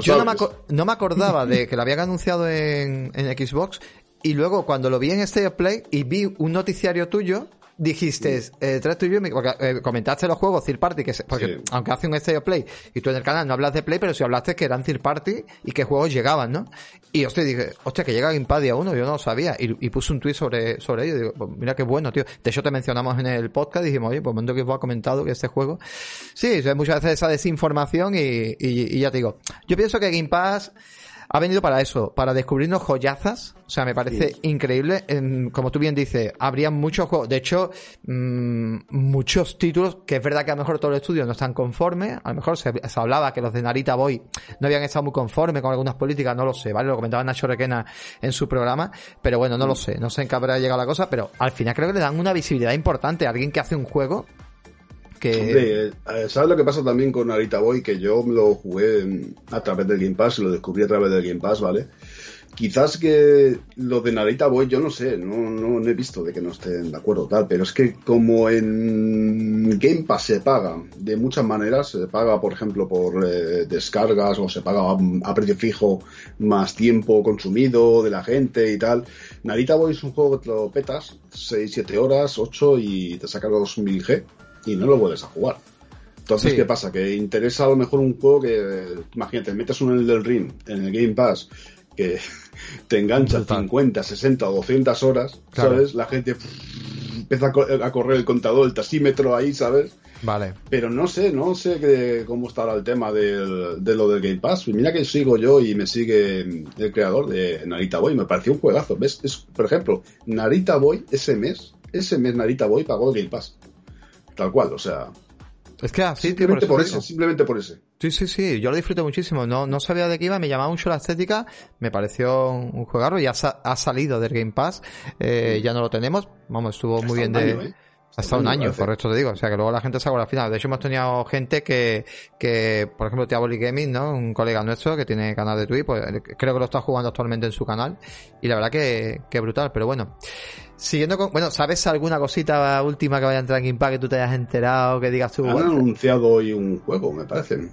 yo no, me acordaba de que lo habían anunciado en, en Xbox. Y luego, cuando lo vi en State of Play y vi un noticiario tuyo, dijiste, eh, tú porque eh, comentaste los juegos third party, que porque aunque hace un State Play y tú en el canal no hablas de Play, pero si hablaste que eran third party y que juegos llegaban, ¿no? Y hostia, dije, hostia, que llega día uno, yo no lo sabía. Y, puse un tweet sobre, sobre ello. Digo, pues mira qué bueno, tío. De hecho, te mencionamos en el podcast, dijimos, oye, pues momento que vos ha comentado que este juego. Sí, muchas veces esa desinformación y, y, y ya te digo. Yo pienso que Game Pass ha venido para eso, para descubrirnos joyazas. O sea, me parece increíble. como tú bien dices, habría muchos juegos. De hecho, mm, muchos títulos que es verdad que a lo mejor todos los estudios no están conformes. A lo mejor se, hablaba que los de Narita Boy no habían estado muy conformes con algunas políticas. No lo sé, ¿vale? Lo comentaba Nacho Requena en su programa. Pero bueno, no lo sé. No sé en qué habrá llegado la cosa. Pero al final creo que le dan una visibilidad importante a alguien que hace un juego Eh, ¿Sabes lo que pasa también con Narita Boy? Que yo lo jugué a través del Game Pass, lo descubrí a través del Game Pass, ¿vale? Quizás que lo de Narita Boy, yo no sé, no, no, he visto de que no estén de acuerdo tal, pero es que como en Game Pass se paga de muchas maneras, se paga por ejemplo por eh, descargas o se paga a, precio fijo más tiempo consumido de la gente y tal. Narita Boy es un juego que te lo petas 6, 7 horas, 8 y te saca los 1000G y no lo vuelves a jugar. Entonces, ¿qué pasa? Que interesa a lo mejor un juego que, imagínate, metes un el del ring en el Game Pass que [LAUGHS] te engancha 50, 60 o 200 horas, ¿sabes? La gente empieza a correr el contador, el tasímetro ahí, ¿sabes? Vale. Pero no sé, no sé cómo estará el tema del, de lo del Game Pass. Mira que sigo yo y me sigue el creador de Narita Boy. Me pareció un juegazo. ¿Ves? Es, por ejemplo, Narita Boy ese mes, ese mes Narita Boy pagó el Game Pass. Tal cual, o sea. Es que así, simplemente por, eso, simplemente por eso. Sí, sí, sí, yo lo disfruto muchísimo. No, no sabía de qué iba, me llamaba mucho la estética, me pareció un juegarro, ya ha, salido del Game Pass, eh, ya no lo tenemos. Vamos, estuvo muy bien de. ¿eh? Hasta un año, correcto te digo. O sea, que luego la gente se la final. De hecho, hemos tenido gente que, que por ejemplo, Tiaboli Gaming, ¿no? Un colega nuestro que tiene canal de Twitch, pues creo que lo está jugando actualmente en su canal. Y la verdad que, que brutal, pero bueno. Siguiendo con, bueno, ¿sabes alguna cosita última que vaya a entrar en Impact que tú te hayas enterado, que digas tú? Han anunciado hoy un juego, me parece.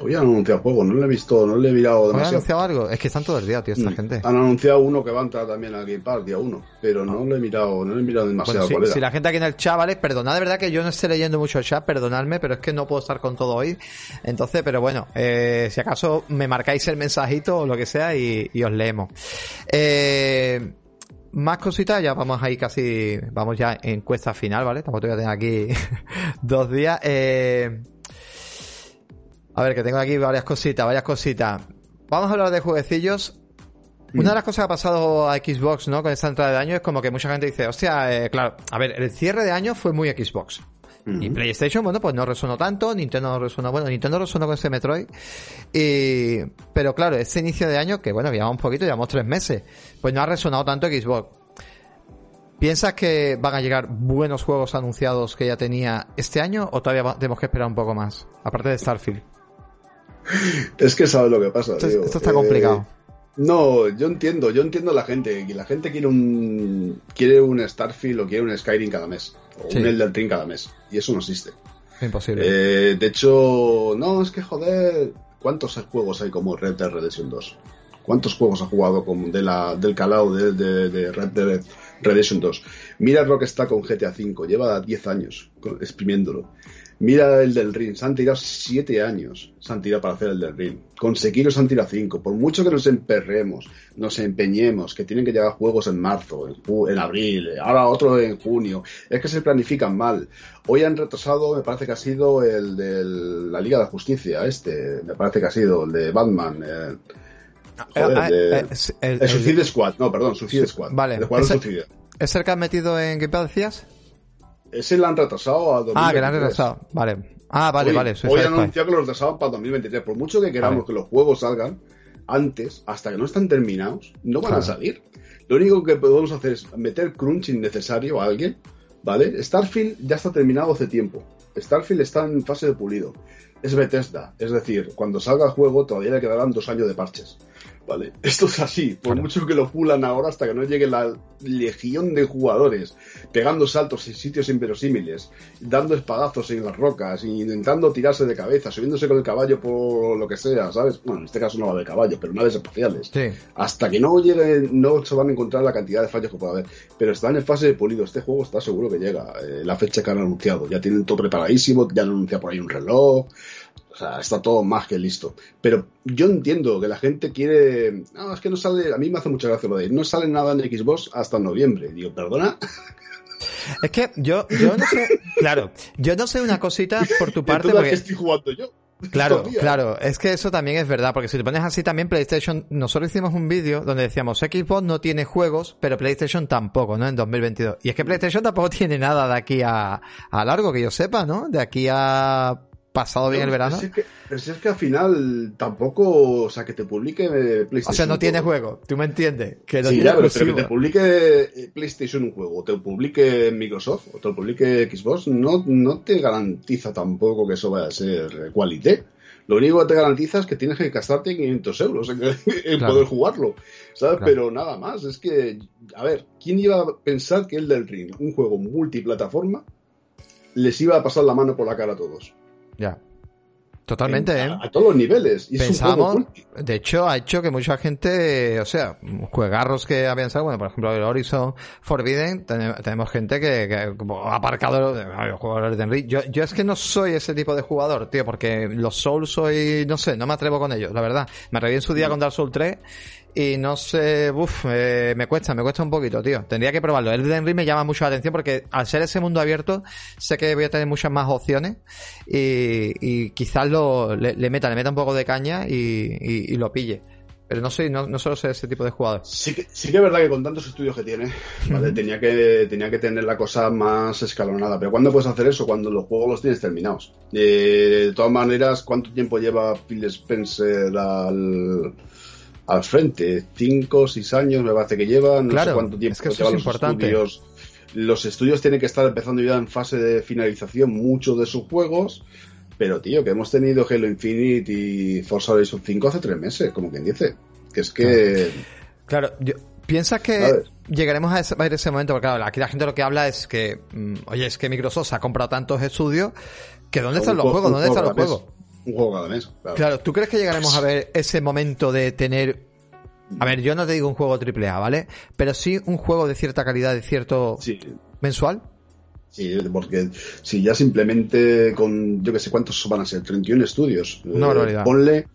Hoy han anunciado juego, no lo he visto, no lo he mirado demasiado. ¿Han anunciado algo? Es que están todo el día, tío, esta mm. gente. Han anunciado uno que va a entrar también al Game Pass, día uno, pero no lo he mirado, no lo he mirado demasiado. Bueno, si, la gente aquí en el chat, ¿vale? Perdonad, de verdad que yo no estoy leyendo mucho el chat, perdonadme, pero es que no puedo estar con todo hoy. Entonces, pero bueno, eh, si acaso me marcáis el mensajito o lo que sea y, y os leemos. Eh, más cositas, ya vamos ahí casi, vamos ya en encuesta final, ¿vale? Tampoco voy a tener aquí [LAUGHS] dos días. Eh, a ver, que tengo aquí varias cositas, varias cositas. Vamos a hablar de jueguecillos. Una de las cosas que ha pasado a Xbox, ¿no? Con esta entrada de año es como que mucha gente dice, hostia, eh, claro, a ver, el cierre de año fue muy Xbox. Y PlayStation, bueno, pues no resonó tanto, Nintendo no resonó, bueno, Nintendo resonó con ese Metroid. Y, pero claro, ese inicio de año, que bueno, llevamos un poquito, llevamos tres meses, pues no ha resonado tanto Xbox. ¿Piensas que van a llegar buenos juegos anunciados que ya tenía este año o todavía tenemos que esperar un poco más? Aparte de Starfield. Es que sabes lo que pasa. Esto, esto está complicado. No, yo entiendo, yo entiendo a la gente. La gente quiere un quiere un Starfield o quiere un Skyrim cada mes. O un Elden Ring cada mes. Y eso no existe. Imposible. Eh, de hecho, no, es que joder. ¿Cuántos juegos hay como Red Dead Redemption 2? ¿Cuántos juegos ha jugado con, de la, del calado de, de, Red Dead Redemption 2? Mira lo que está con GTA V. Lleva 10 años exprimiéndolo. Mira el del Ring, se han tirado siete años, se han tirado para hacer el del Ring. Con Sekiro se han tirado cinco. Por mucho que nos emperremos, nos empeñemos, que tienen que llegar juegos en marzo, en, abril, ahora otro en junio, es que se planifican mal. Hoy han retrasado, me parece que ha sido el de la Liga de Justicia, este, me parece que ha sido el de Batman. Eh, joder, Ah, de- eh, es- el- el Suicide Squad, no, perdón, Suicide Squad. Vale, El Suicida. ¿Es el que has metido en Game Pass, decías? Ese lo han retrasado a 2023. Ah, que lo han retrasado. Vale. Ah, vale, hoy, vale. Hoy han anunciado que los retrasaban para 2023. Por mucho que queramos Vale. que los juegos salgan antes, hasta que no están terminados, no van a salir. Lo único que podemos hacer es meter crunch innecesario a alguien, ¿vale? Starfield ya está terminado hace tiempo. Starfield está en fase de pulido. Es Bethesda, es decir, cuando salga el juego todavía le quedarán dos años de parches. ¿Vale? [LAUGHS] Esto es así, por Claro. mucho que lo pulan ahora hasta que no llegue la legión de jugadores pegando saltos en sitios inverosímiles, dando espadazos en las rocas, intentando tirarse de cabeza, subiéndose con el caballo por lo que sea, ¿sabes? Bueno, en este caso no va de caballo, pero naves espaciales. Sí. Hasta que no llegue, no se van a encontrar la cantidad de fallos que pueda haber. Pero están en fase de pulido. Este juego está seguro que llega. eh, la fecha que han anunciado. Ya tienen todo preparadísimo. Ya han anunciado por ahí un reloj. O sea, está todo más que listo. Pero yo entiendo que la gente quiere. No, es que no sale. A mí me hace mucha gracia lo de. No sale nada en Xbox hasta noviembre. Digo, perdona. Es que yo, yo no sé. Claro, yo no sé una cosita por tu parte. Entonces, ¿a Porque... estoy jugando yo? Claro, claro, es que eso también es verdad, porque si te pones así también PlayStation, nosotros hicimos un vídeo donde decíamos Xbox no tiene juegos, pero PlayStation tampoco, ¿no? En 2022. Y es que PlayStation tampoco tiene nada de aquí a, a largo, que yo sepa, ¿no? De aquí a pasado bien el No, verano. Pero si, es que, pero si es que al final tampoco, o sea, que te publique eh, PlayStation. O sea, no tiene juego, tú me entiendes. Que no sí, ya, pero, pero que te publique eh, PlayStation un juego, o te publique Microsoft, o te publique Xbox, no, no te garantiza tampoco que eso vaya a ser qualité. Lo único que te garantiza es que tienes que gastarte 500 euros en, [LAUGHS] en Claro. poder jugarlo, ¿sabes? Claro. Pero nada más, es que, a ver, ¿quién iba a pensar que el del Ring, un juego multiplataforma, les iba a pasar la mano por la cara a todos? Ya. Totalmente, En- ¿eh? a, todos los niveles. Y Pensamos, de hecho, ha hecho que mucha gente, o sea, juegarros que habían salido, bueno, por ejemplo, el Horizon Forbidden, ten- tenemos gente que, que como ha aparcado los jugadores de Enrique. Yo, yo es que no soy ese tipo de jugador, tío, porque los Souls soy, no sé, no me atrevo con ellos, la verdad. Me atreví en su día con Dark Souls 3 y no sé, uff, eh, me cuesta, me cuesta un poquito, tío. Tendría que probarlo. El de Ring me llama mucho la atención porque al ser ese mundo abierto, sé que voy a tener muchas más opciones y, y quizás lo, le, le meta, le meta un poco de caña y, y- y lo pille. Pero no soy, no, no solo soy ese tipo de jugador. Sí que, sí que es verdad que con tantos estudios que tiene, ¿vale? tenía, que, tenía que tener la cosa más escalonada. Pero ¿cuándo puedes hacer eso? Cuando los juegos los tienes terminados. Eh, de todas maneras, ¿cuánto tiempo lleva Phil Spencer al, al frente? ¿Cinco, seis años me parece que lleva? No Claro, sé cuánto tiempo es que eso llevan es los importante. estudios. Los estudios tienen que estar empezando ya en fase de finalización muchos de sus juegos. Pero, tío, que hemos tenido Halo Infinite y Forza Horizon 5 hace tres meses, como quien dice. Que es que... Claro, yo- ¿piensas que llegaremos a ese, a ese momento? Porque claro, aquí la gente lo que habla es que, mm, oye, es que Microsoft se ha comprado tantos estudios, que ¿dónde están los juego- juegos? ¿Dónde están los juegos? Un juego cada mes, claro. Claro, ¿tú crees que llegaremos a ver ese momento de tener... A ver, yo no te digo un juego AAA, ¿vale? Pero sí un juego de cierta calidad, de cierto Sí, mensual. sí, porque si ya simplemente con, yo que sé cuántos van a ser, 31 estudios. Una eh, barbaridad. Ponle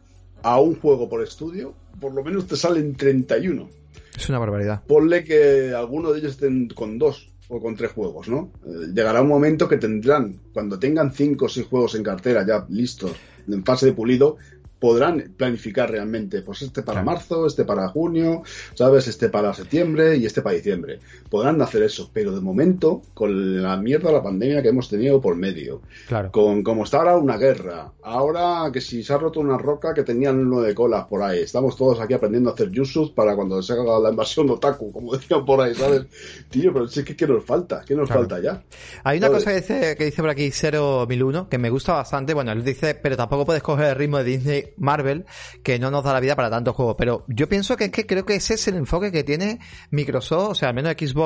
a un juego por estudio, por lo menos te salen 31. Es una barbaridad. Ponle que alguno de ellos estén con dos o con tres juegos, ¿no? Eh, llegará un momento que tendrán, cuando tengan cinco o seis juegos en cartera ya listos, en fase de pulido, podrán planificar realmente, pues este para marzo, este para junio, ¿sabes? Este para septiembre y este para diciembre. Podrán hacer eso, pero de momento, con la mierda de la pandemia que hemos tenido por medio, Claro. con como está ahora una guerra, ahora que si se ha roto una roca que tenían nueve colas por ahí, estamos todos aquí aprendiendo a hacer yusuf para cuando se haga la invasión otaku, como [LAUGHS] decían por ahí, ¿sabes? Tío, pero si es que ¿qué nos falta? ¿Qué nos Claro. falta ya? Hay una ¿Sabes? cosa que dice, que dice por aquí 01001 que me gusta bastante. Bueno, él dice, pero tampoco puedes coger el ritmo de Disney Marvel, que no nos da la vida para tantos juegos. Pero yo pienso que es que creo que ese es el enfoque que tiene Microsoft, o sea, al menos Xbox,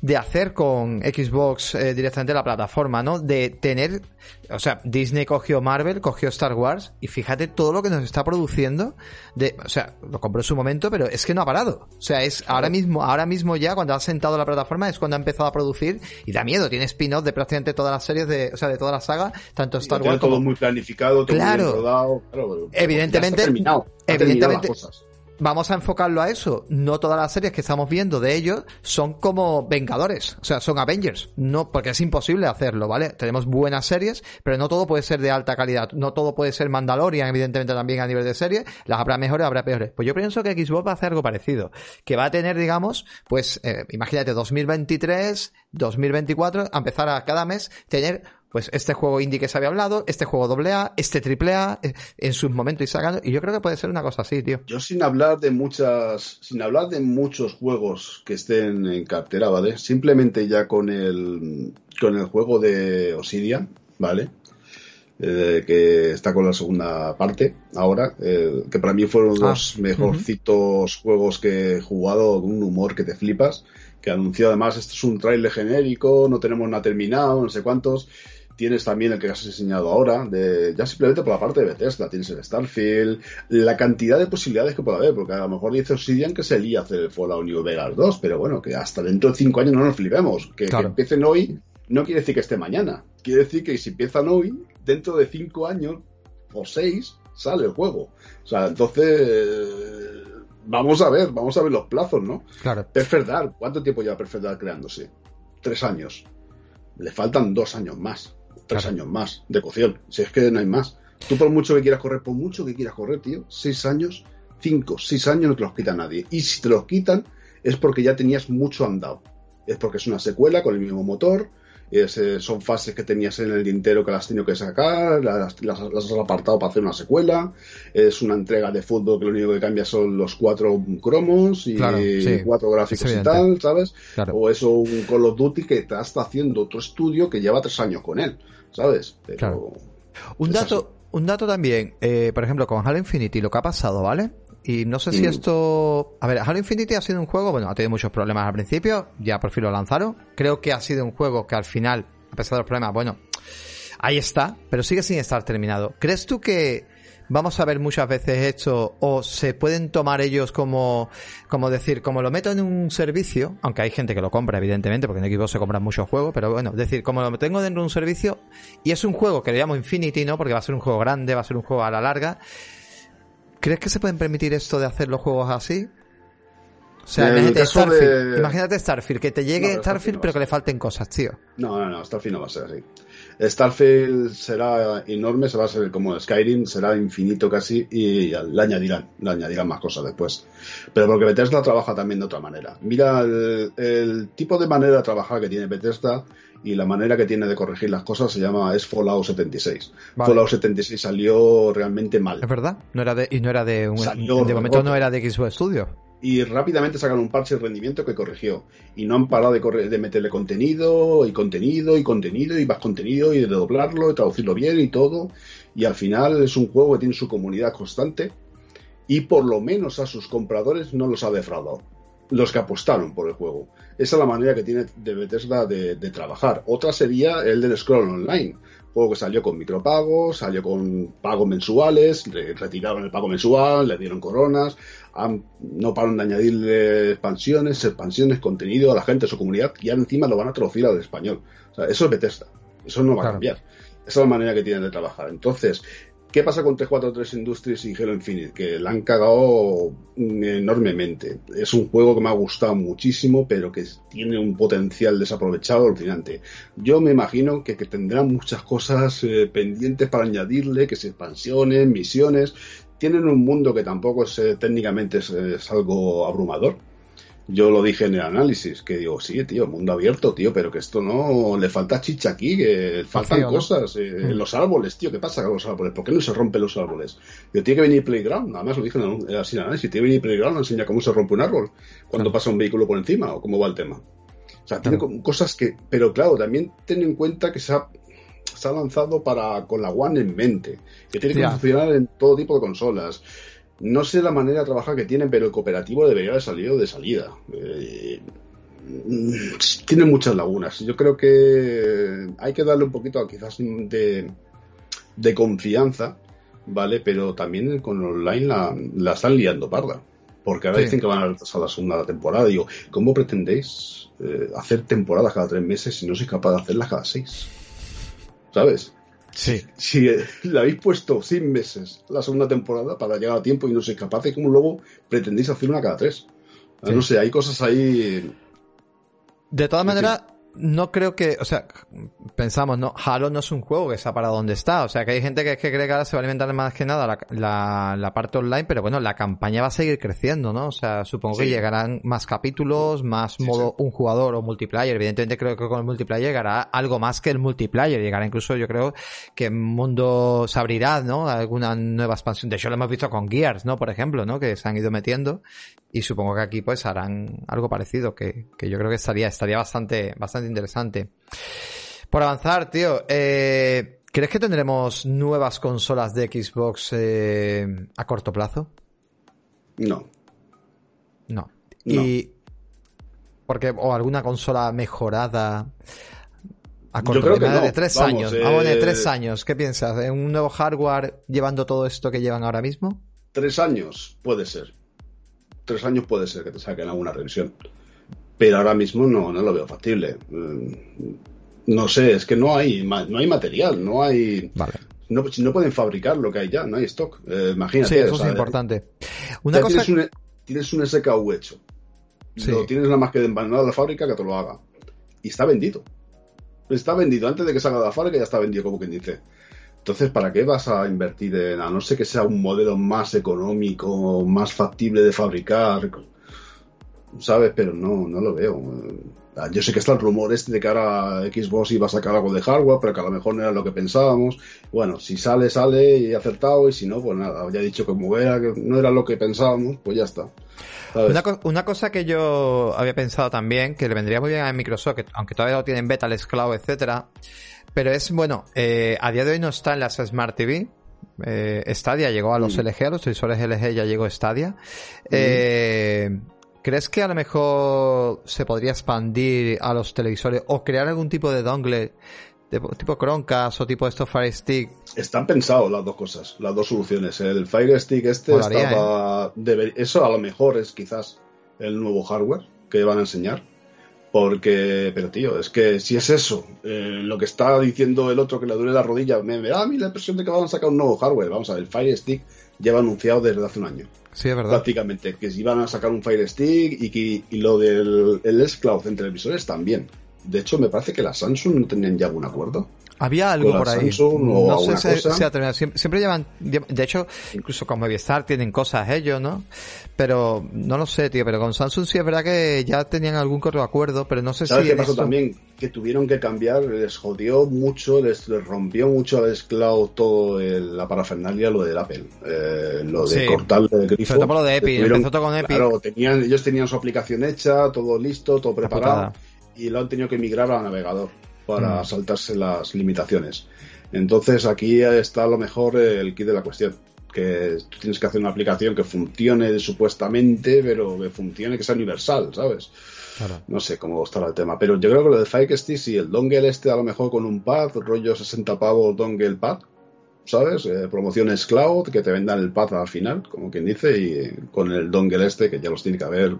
de hacer con Xbox eh, directamente la plataforma, ¿no? De tener o sea, Disney cogió Marvel, cogió Star Wars y fíjate todo lo que nos está produciendo. De, o sea, lo compró en su momento, pero es que no ha parado. O sea, es ahora mismo, ahora mismo ya cuando ha sentado la plataforma es cuando ha empezado a producir y da miedo. Tiene spin-off de prácticamente todas las series de, o sea, de toda la saga, tanto Star Wars todo muy planificado, todo claro, muy rodado. Claro, evidentemente, terminado, evidentemente, vamos a enfocarlo a eso. No todas las series que estamos viendo de ellos son como Vengadores, o sea, son Avengers. No, porque es imposible hacerlo, ¿vale? Tenemos buenas series, pero no todo puede ser de alta calidad. No todo puede ser Mandalorian, evidentemente también a nivel de serie. Las habrá mejores, habrá peores. Pues yo pienso que Xbox va a hacer algo parecido. Que va a tener, digamos, pues, eh, imagínate, 2023, 2024, a empezar a cada mes tener pues este juego indie que se había hablado, este juego AA, este AAA, eh, en sus momentos y sacando, y yo creo que puede ser una cosa así, tío. Yo sin hablar de muchas, sin hablar de muchos juegos que estén en cartera, ¿vale? Simplemente ya con el, con el juego de Obsidian, ¿vale? Eh, que está con la segunda parte ahora, eh, que para mí fueron ah, los mejorcitos juegos que he jugado, con un humor que te flipas, que anunció además, esto es un trailer genérico, no tenemos nada terminado, no sé cuántos, Tienes también el que has enseñado ahora, de, ya simplemente por la parte de Bethesda, tienes el Starfield, la cantidad de posibilidades que puede haber, porque a lo mejor dice Obsidian que se lía hacer el Fallout New Vegas 2, pero bueno, que hasta dentro de cinco años no nos flipemos. Que, que, empiecen hoy no quiere decir que esté mañana, quiere decir que si empiezan hoy, dentro de cinco años o seis, sale el juego. O sea, entonces vamos a ver, vamos a ver los plazos, ¿no? Claro. Perfect ¿cuánto tiempo lleva Perfect creándose? Tres años. Le faltan dos años más tres años más de cocción. Si es que no hay más. Tú por mucho que quieras correr, por mucho que quieras correr, tío, seis años, cinco, seis años no te los quita nadie. Y si te los quitan es porque ya tenías mucho andado. Es porque es una secuela con el mismo motor, es, eh, son fases que tenías en el dintero que las has tenido que sacar, las, has apartado para hacer una secuela, es una entrega de fútbol que lo único que cambia son los cuatro cromos y cuatro gráficos y tal, ¿sabes? O eso un Call of Duty que te está haciendo otro estudio que lleva tres años con él, ¿sabes? Pero Un dato, un dato también, eh, por ejemplo, con Halo Infinity, lo que ha pasado, ¿vale? Y no sé si mm. esto. A ver, Halo Infinity ha sido un juego, bueno, ha tenido muchos problemas al principio, ya por fin lo lanzaron. Creo que ha sido un juego que al final, a pesar de los problemas, bueno, ahí está, pero sigue sin estar terminado. ¿Crees tú que vamos a ver muchas veces esto o se pueden tomar ellos como, como decir, como lo meto en un servicio, aunque hay gente que lo compra, evidentemente, porque en equipo se compran muchos juegos, pero bueno, decir, como lo tengo dentro de un servicio y es un juego que le llamo Infinity, ¿no? Porque va a ser un juego grande, va a ser un juego a la larga ¿Crees que se pueden permitir esto de hacer los juegos así? O sea, imagínate Starfield, imagínate Starfield, que te llegue Starfield, pero que le falten cosas, tío. No, no, no, Starfield no va a ser así. Starfield será enorme, se va a ser como Skyrim, será infinito casi y le añadirán, le añadirán más cosas después. Pero porque Bethesda trabaja también de otra manera. Mira el, el tipo de manera de trabajar que tiene Bethesda y la manera que tiene de corregir las cosas se llama es Fallout 76. Fallout 76 salió realmente mal. Es verdad, no era de y no era de un de momento no era de Xbox Studio. Y rápidamente sacaron un parche de rendimiento que corrigió. Y no han parado de, de meterle contenido y contenido y contenido y más contenido y de doblarlo y traducirlo bien y todo. Y al final es un juego que tiene su comunidad constante y por lo menos a sus compradores no los ha defraudado los que apostaron por el juego. Esa es la manera que tiene de Bethesda de, trabajar. Otra sería el del Scroll Online, juego que salió con micropagos, salió con pagos mensuales, retiraron el pago mensual, le dieron coronas, no paran de añadirle expansiones, expansiones, contenido a la gente, a su comunidad, y ahora encima lo van a traducir al español. eso es Bethesda, eso no va a cambiar. Esa es la manera que tienen de trabajar. Entonces, ¿Qué pasa con 343 Industries y Halo Infinite? Que la han cagado enormemente. Es un juego que me ha gustado muchísimo, pero que tiene un potencial desaprovechado alucinante. Yo me imagino que, tendrán muchas cosas eh, pendientes para añadirle, que se expansiones, misiones. Tienen un mundo que tampoco es, eh, técnicamente es algo abrumador yo lo dije en el análisis, que digo, sí, tío, mundo abierto, tío, pero que esto no le falta chicha aquí, que faltan cosas. Eh, en mm. los árboles, tío, ¿qué pasa con los árboles? ¿Por qué no se rompen los árboles? Yo tiene que venir Playground, nada más lo dije en el análisis, tiene que venir Playground a enseñar cómo se rompe un árbol cuando pasa un vehículo por encima o cómo va el tema. O sea, tiene cosas que, pero claro, también ten en cuenta que se ha, se ha lanzado para con la One en mente, que tiene que funcionar en todo tipo de consolas. No sé la manera de trabajar que tienen, pero el cooperativo debería haber salido de salida. Eh, tiene muchas lagunas. Yo creo que hay que darle un poquito quizás de, de confianza, ¿vale? Pero también con online la, la están liando parda. Porque ahora dicen que van a retrasar la segunda temporada. Digo, ¿cómo pretendéis eh, hacer temporadas cada tres meses si no sois capaz de hacerlas cada seis? ¿Sabes? Sí. Si le habéis puesto seis meses la segunda temporada para llegar a tiempo y no sois capaces, ¿cómo luego pretendéis hacer una cada tres? No sé, hay cosas ahí. De todas maneras, no creo que, o sea, pensamos, no, Halo no es un juego que está para donde está, o sea, que hay gente que, que cree que ahora se va a alimentar más que nada la, la, la, parte online, pero bueno, la campaña va a seguir creciendo, ¿no? O sea, supongo sí. que llegarán más capítulos, más sí, modo sí. un jugador o multiplayer, evidentemente creo que con el multiplayer llegará algo más que el multiplayer, llegará incluso yo creo que mundo se abrirá, ¿no? Alguna nueva expansión, de hecho lo hemos visto con Gears, ¿no? Por ejemplo, ¿no? Que se han ido metiendo y supongo que aquí pues harán algo parecido, que, que yo creo que estaría, estaría bastante, bastante interesante. Por avanzar, tío, eh, ¿crees que tendremos nuevas consolas de Xbox eh, a corto plazo? No. No. Y. Porque, o alguna consola mejorada a corto Yo creo que no. de tres Vamos, años. eh, Vamos de tres años. ¿Qué piensas? ¿En un nuevo hardware llevando todo esto que llevan ahora mismo? Tres años, puede ser. Tres años puede ser que te saquen alguna revisión pero ahora mismo no, no lo veo factible. No sé, es que no hay, no hay material, no hay. Vale. No, no pueden fabricar lo que hay ya, no hay stock. Eh, imagínate. Sí, eso o sea, es importante. Una cosa... tienes, un, tienes un SKU hecho. Sí. Lo tienes nada más que de a la fábrica que te lo haga. Y está vendido. Está vendido. Antes de que salga de la fábrica ya está vendido, como quien dice. Entonces, ¿para qué vas a invertir en, a no ser que sea un modelo más económico, más factible de fabricar? ¿Sabes? Pero no, no lo veo. Yo sé que está el rumor este de que ahora Xbox iba a sacar algo de hardware, pero que a lo mejor no era lo que pensábamos. Bueno, si sale, sale y acertado, y si no, pues nada, ya he dicho que como era, que no era lo que pensábamos, pues ya está. Una, co una, cosa que yo había pensado también, que le vendría muy bien a Microsoft, que, aunque todavía lo tienen beta, les cloud, etcétera, pero es, bueno, eh, a día de hoy no está en las Smart TV, eh, Stadia llegó a los mm. LG, a los televisores LG ya llegó Stadia. Mm. Eh, ¿Crees que a lo mejor se podría expandir a los televisores o crear algún tipo de dongle de tipo Chromecast o tipo estos Fire Stick? Están pensados las dos cosas, las dos soluciones. El Fire Stick este Molaría, estaba... ¿eh? Deber... Eso a lo mejor es quizás el nuevo hardware que van a enseñar. Porque, pero tío, es que si es eso, eh, lo que está diciendo el otro que le duele la rodilla, me, me da a mí la impresión de que van a sacar un nuevo hardware. Vamos a ver, el Fire Stick lleva anunciado desde hace un año. Sí, es verdad. Prácticamente, que si iban a sacar un Fire Stick y, que, y lo del el S-Cloud en televisores también. De hecho, me parece que la Samsung no tenían ya algún acuerdo. Había algo por ahí. Samsung no sé si se ha terminado. Siempre, siempre, llevan. De hecho, incluso con Movistar tienen cosas ellos, ¿no? Pero no lo sé, tío. Pero con Samsung sí es verdad que ya tenían algún corto acuerdo, pero no sé ¿Sabes si. qué pasó esto... también? Que tuvieron que cambiar, les jodió mucho, les, les rompió mucho a Cloud todo el, la parafernalia, lo del Apple. Eh, lo de sí. cortarle el grifo. Sobre todo lo de Epic. Tuvieron, Empezó todo con Epic. Claro, tenían, ellos tenían su aplicación hecha, todo listo, todo preparado. Y lo han tenido que migrar al navegador para mm. saltarse las limitaciones. Entonces aquí está a lo mejor el kit de la cuestión. Que tú tienes que hacer una aplicación que funcione supuestamente, pero que funcione, que sea universal, ¿sabes? Claro. No sé cómo estará el tema. Pero yo creo que lo de Fire Stick, sí, el dongle este a lo mejor con un pad, rollo 60 pavos dongle pad, ¿sabes? Eh, promociones cloud, que te vendan el pad al final, como quien dice, y con el dongle este, que ya los tiene que haber,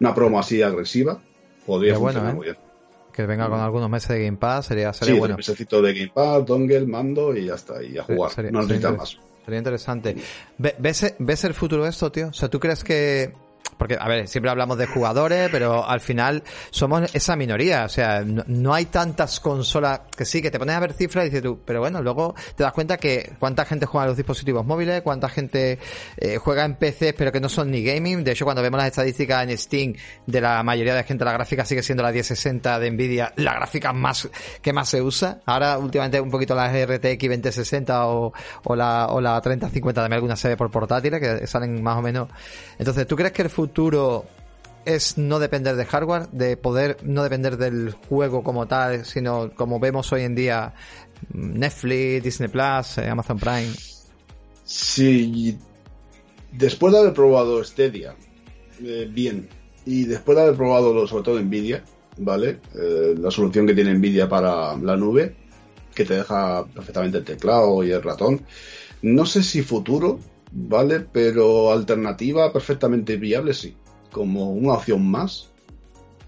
una promo así agresiva, podría Pero funcionar bueno, muy ¿eh? bien. Que venga con algunos meses de Game Pass sería, sería sí, bueno. un mesecito de Game Pass, dongle, mando y ya está, y a jugar. Sería, no necesitas más. Sería interesante. ¿Ves, ¿Ves el futuro de esto, tío? O sea, ¿tú crees que porque, a ver, siempre hablamos de jugadores, pero al final somos esa minoría. O sea, no, hay tantas consolas que sí, que te pones a ver cifras y dices tú, pero bueno, luego te das cuenta que cuánta gente juega en los dispositivos móviles, cuánta gente eh, juega en PC, pero que no son ni gaming. De hecho, cuando vemos las estadísticas en Steam de la mayoría de gente, la gráfica sigue siendo la 1060 de Nvidia, la gráfica más que más se usa. Ahora, últimamente, un poquito la RTX 2060 o, o la, o la 3050 también alguna se ve por portátiles que salen más o menos. Entonces, ¿tú crees que el futuro es no depender de hardware, de poder no depender del juego como tal, sino como vemos hoy en día Netflix, Disney Plus, eh, Amazon Prime. Sí, después de haber probado Stadia, eh, bien, y después de haber probado sobre todo Nvidia, ¿vale? Eh, la solución que tiene Nvidia para la nube, que te deja perfectamente el teclado y el ratón. No sé si futuro, ¿vale? Pero alternativa perfectamente viable, sí. Como una opción más.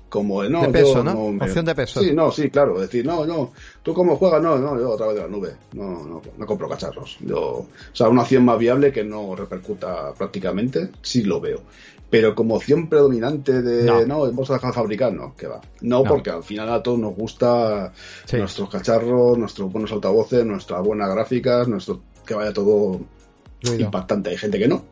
Como no, de peso, ¿no? Opción de peso. Sí, no, sí, claro. decir, no, no. Tú como juegas, no, no, yo a través de la nube. No, no, no compro cacharros. Yo, o sea, una opción más viable que no repercuta prácticamente, sí lo veo. Pero como opción predominante de no, vamos a dejar de fabricar, no, que va. No, porque al final a todos nos gusta nuestros cacharros, nuestros buenos altavoces, nuestras buenas gráficas, nuestro que vaya todo impactante. Hay gente que no,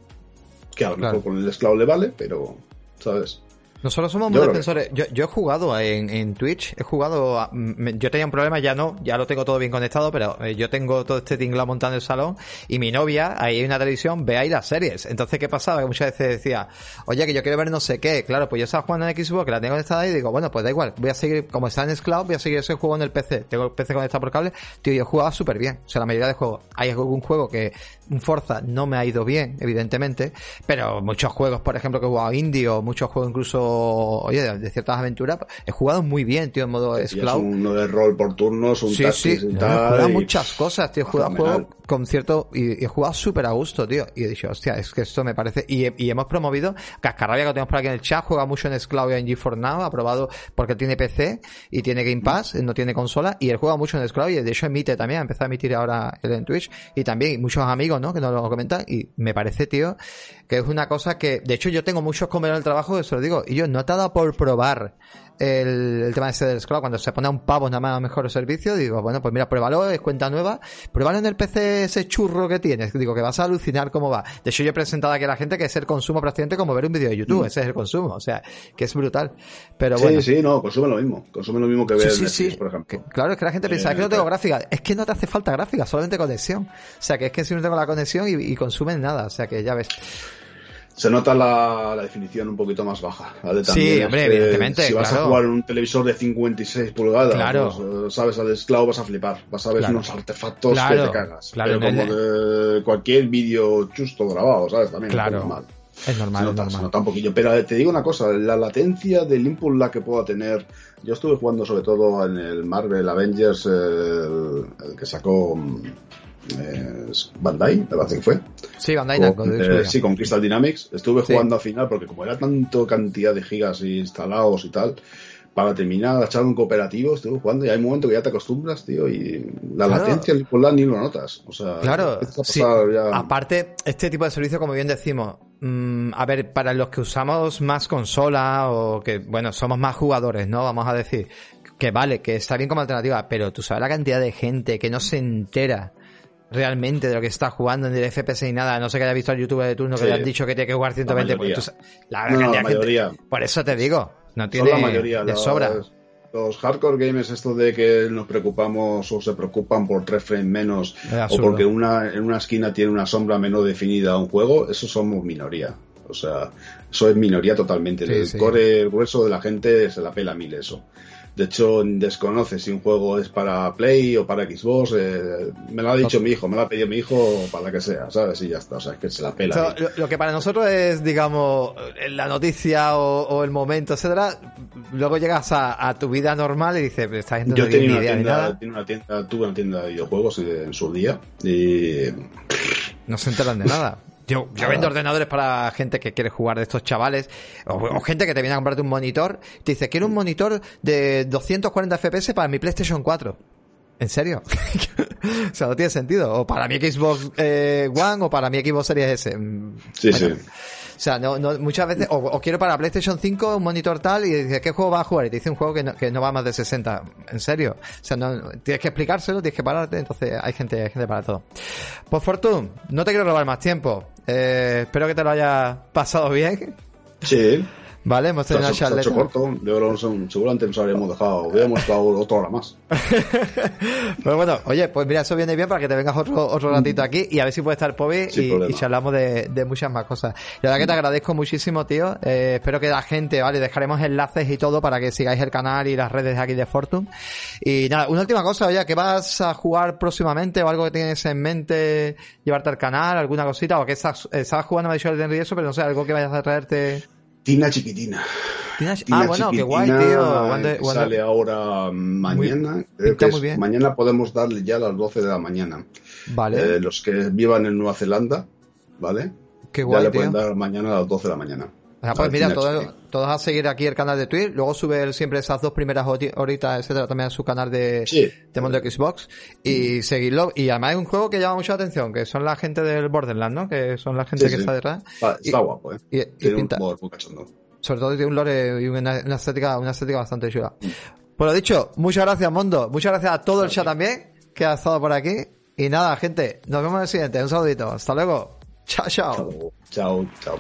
que a lo mejor con el esclavo le vale, pero, ¿sabes? Nosotros somos muy defensores. Yo, yo, he jugado en, en, Twitch, he jugado. yo tenía un problema, ya no, ya lo tengo todo bien conectado, pero eh, yo tengo todo este tinglado montado en el salón y mi novia, ahí hay una televisión, ve ahí las series. Entonces, ¿qué pasaba? Que muchas veces decía, oye, que yo quiero ver no sé qué. Claro, pues yo estaba jugando en Xbox, que la tengo conectada y digo, bueno, pues da igual, voy a seguir, como está en Scloud, voy a seguir ese juego en el PC. Tengo el PC conectado por cable. Tío, yo jugaba súper bien. O sea, la mayoría de juegos. Hay algún juego que un Forza no me ha ido bien, evidentemente, pero muchos juegos, por ejemplo, que he jugado indie o muchos juegos incluso, oye, de, ciertas aventuras, he jugado muy bien, tío, en modo esclavo. Uno de rol por turnos, un sí, sí. y tal. He jugado muchas cosas, tío, he jugado juegos con cierto, y, he jugado súper a gusto, tío, y he dicho, hostia, es que esto me parece, y, y hemos promovido, Cascarrabia que tenemos por aquí en el chat, juega mucho en esclavo y en G4 Now, ha probado porque tiene PC y tiene Game Pass, no tiene consola, y él juega mucho en esclavo y de hecho emite también, ha empezado a emitir ahora en Twitch, y también muchos amigos, ¿no? Que nos lo comentan, y me parece, tío, que es una cosa que, de hecho yo tengo muchos compañeros del trabajo, eso lo digo, y yo no te ha dado por probar el, el tema ese del scroll, cuando se pone a un pavo nada más mejor servicio, digo, bueno, pues mira, pruébalo, es cuenta nueva, pruébalo en el PC ese churro que tienes, digo, que vas a alucinar cómo va. De hecho, yo he presentado aquí a la gente que es el consumo prácticamente como ver un vídeo de YouTube, mm. ese es el consumo, o sea, que es brutal. Pero bueno. Sí, sí, no, consume lo mismo, consume lo mismo que ver sí, sí, por ejemplo. claro, es que la gente piensa, es que no tengo eh, gráfica, es que no te hace falta gráfica, solamente conexión. O sea, que es que si no tengo la conexión y, y consumen nada, o sea, que ya ves se nota la, definición un poquito más baja. sí, hombre, evidentemente. Si vas a jugar en un televisor de 56 pulgadas, claro. Pues, eh, sabes, al esclavo vas a flipar. Vas a ver unos artefactos que te cagas. Pero como de cualquier vídeo chusto grabado, ¿sabes? También claro. es normal. Es normal, se nota, Se nota un poquillo. Pero eh, te digo una cosa, la latencia del input lag que pueda tener. Yo estuve jugando sobre todo en el Marvel Avengers, el que sacó Bandai, me parece que fue. Sí, Bandai eh, sí, con Crystal Dynamics. Estuve jugando al final porque como era tanto cantidad de gigas instalados y tal, para terminar, echar un cooperativo, estuve jugando y hay un momento que ya te acostumbras, tío, y la latencia ni lo notas. O sea, claro, aparte, este tipo de servicio, como bien decimos, mm, a ver, para los que usamos más consola o que, bueno, somos más jugadores, ¿no? Vamos a decir, que vale, que está bien como alternativa, pero tú sabes la cantidad de gente que no se entera realmente de lo que está jugando en el FPS y nada, no sé que haya visto al youtuber de turno que le han dicho que tiene que jugar 120 la, la, mayoría. por eso te digo, no tiene la mayoría, de sobra. Los, hardcore gamers, esto de que nos preocupamos o se preocupan por tres frames menos o porque una, en una esquina tiene una sombra menos definida a un juego, eso somos minoría. O sea, eso es minoría totalmente. el core grueso de la gente se la pela mil eso. De hecho, desconoce si un juego es para Play o para Xbox. Eh, me lo ha dicho mi hijo, me lo ha pedido mi hijo para la que sea, ¿sabes? Y ya está, o sea, es que se la pela. lo, que para nosotros es, digamos, la noticia o, el momento, etcétera, luego llegas a, tu vida normal y dices, esta gente Yo tenía una, tienda, una tienda, tuve una tienda de videojuegos en su día y... No se enteran de nada. Yo, yo vendo ordenadores para gente que quiere jugar de estos chavales, o, gente que te viene a comprarte un monitor, te dice, quiero un monitor de 240 FPS para mi PlayStation 4. ¿En serio? [LAUGHS] o sea, no tiene sentido. O para mi Xbox eh, One o para mi Xbox Series S. Mm, sí, sí. O sea, no, no, muchas veces, o, quiero para PlayStation 5 un monitor tal y dices, ¿qué juego va a jugar? Y te dice un juego que no, que no va más de 60. ¿En serio? O sea, no, tienes que explicárselo, tienes que pararte, entonces hay gente, hay gente para todo. Pues Fortune, no te quiero robar más tiempo. Eh, espero que te lo haya pasado bien. Sí. Vale, hemos tenido una charla. corto, yo seguramente nos habríamos dejado, hubiéramos estado otra hora más. [LAUGHS] Pero bueno, oye, pues mira, eso viene bien para que te vengas otro, otro ratito aquí y a ver si puede estar Pobi y, charlamos de, de, muchas más cosas. La verdad que te agradezco muchísimo, tío. Eh, espero que la gente, vale, dejaremos enlaces y todo para que sigáis el canal y las redes de aquí de Fortune. Y nada, una última cosa, oye, ¿qué vas a jugar próximamente o algo que tienes en mente llevarte al canal, alguna cosita? O que estás, estás jugando, me ha dicho el y eso, pero no sé, algo que vayas a traerte. Tina Chiquitina. Tina, ah, bueno, qué guay, tío. Wonder, Sale ahora mañana. Creo que es, mañana podemos darle ya a las 12 de la mañana. Vale. Eh, los que vivan en Nueva Zelanda, ¿vale? Qué guay, ya le pueden dar mañana a las 12 de la mañana. O sea, pues mira, todos, todos, a seguir aquí el canal de Twitch. Luego sube siempre esas dos primeras horitas, etcétera, también a su canal de, sí. de Mundo Xbox. Y seguirlo. Y además es un juego que llama mucho la atención, que son la gente del Borderlands, ¿no? Que son la gente que está detrás. Está, guapo, ¿eh? Y, tiene pinta, un muy cachondo. Sobre todo tiene un lore y una, estética, una estética bastante chula. Por lo dicho, muchas gracias, Mondo. Muchas gracias a todo el chat también, que ha estado por aquí. Y nada, gente, nos vemos en el siguiente. Un saludito. Hasta luego. Chao. Chao, chao. chao.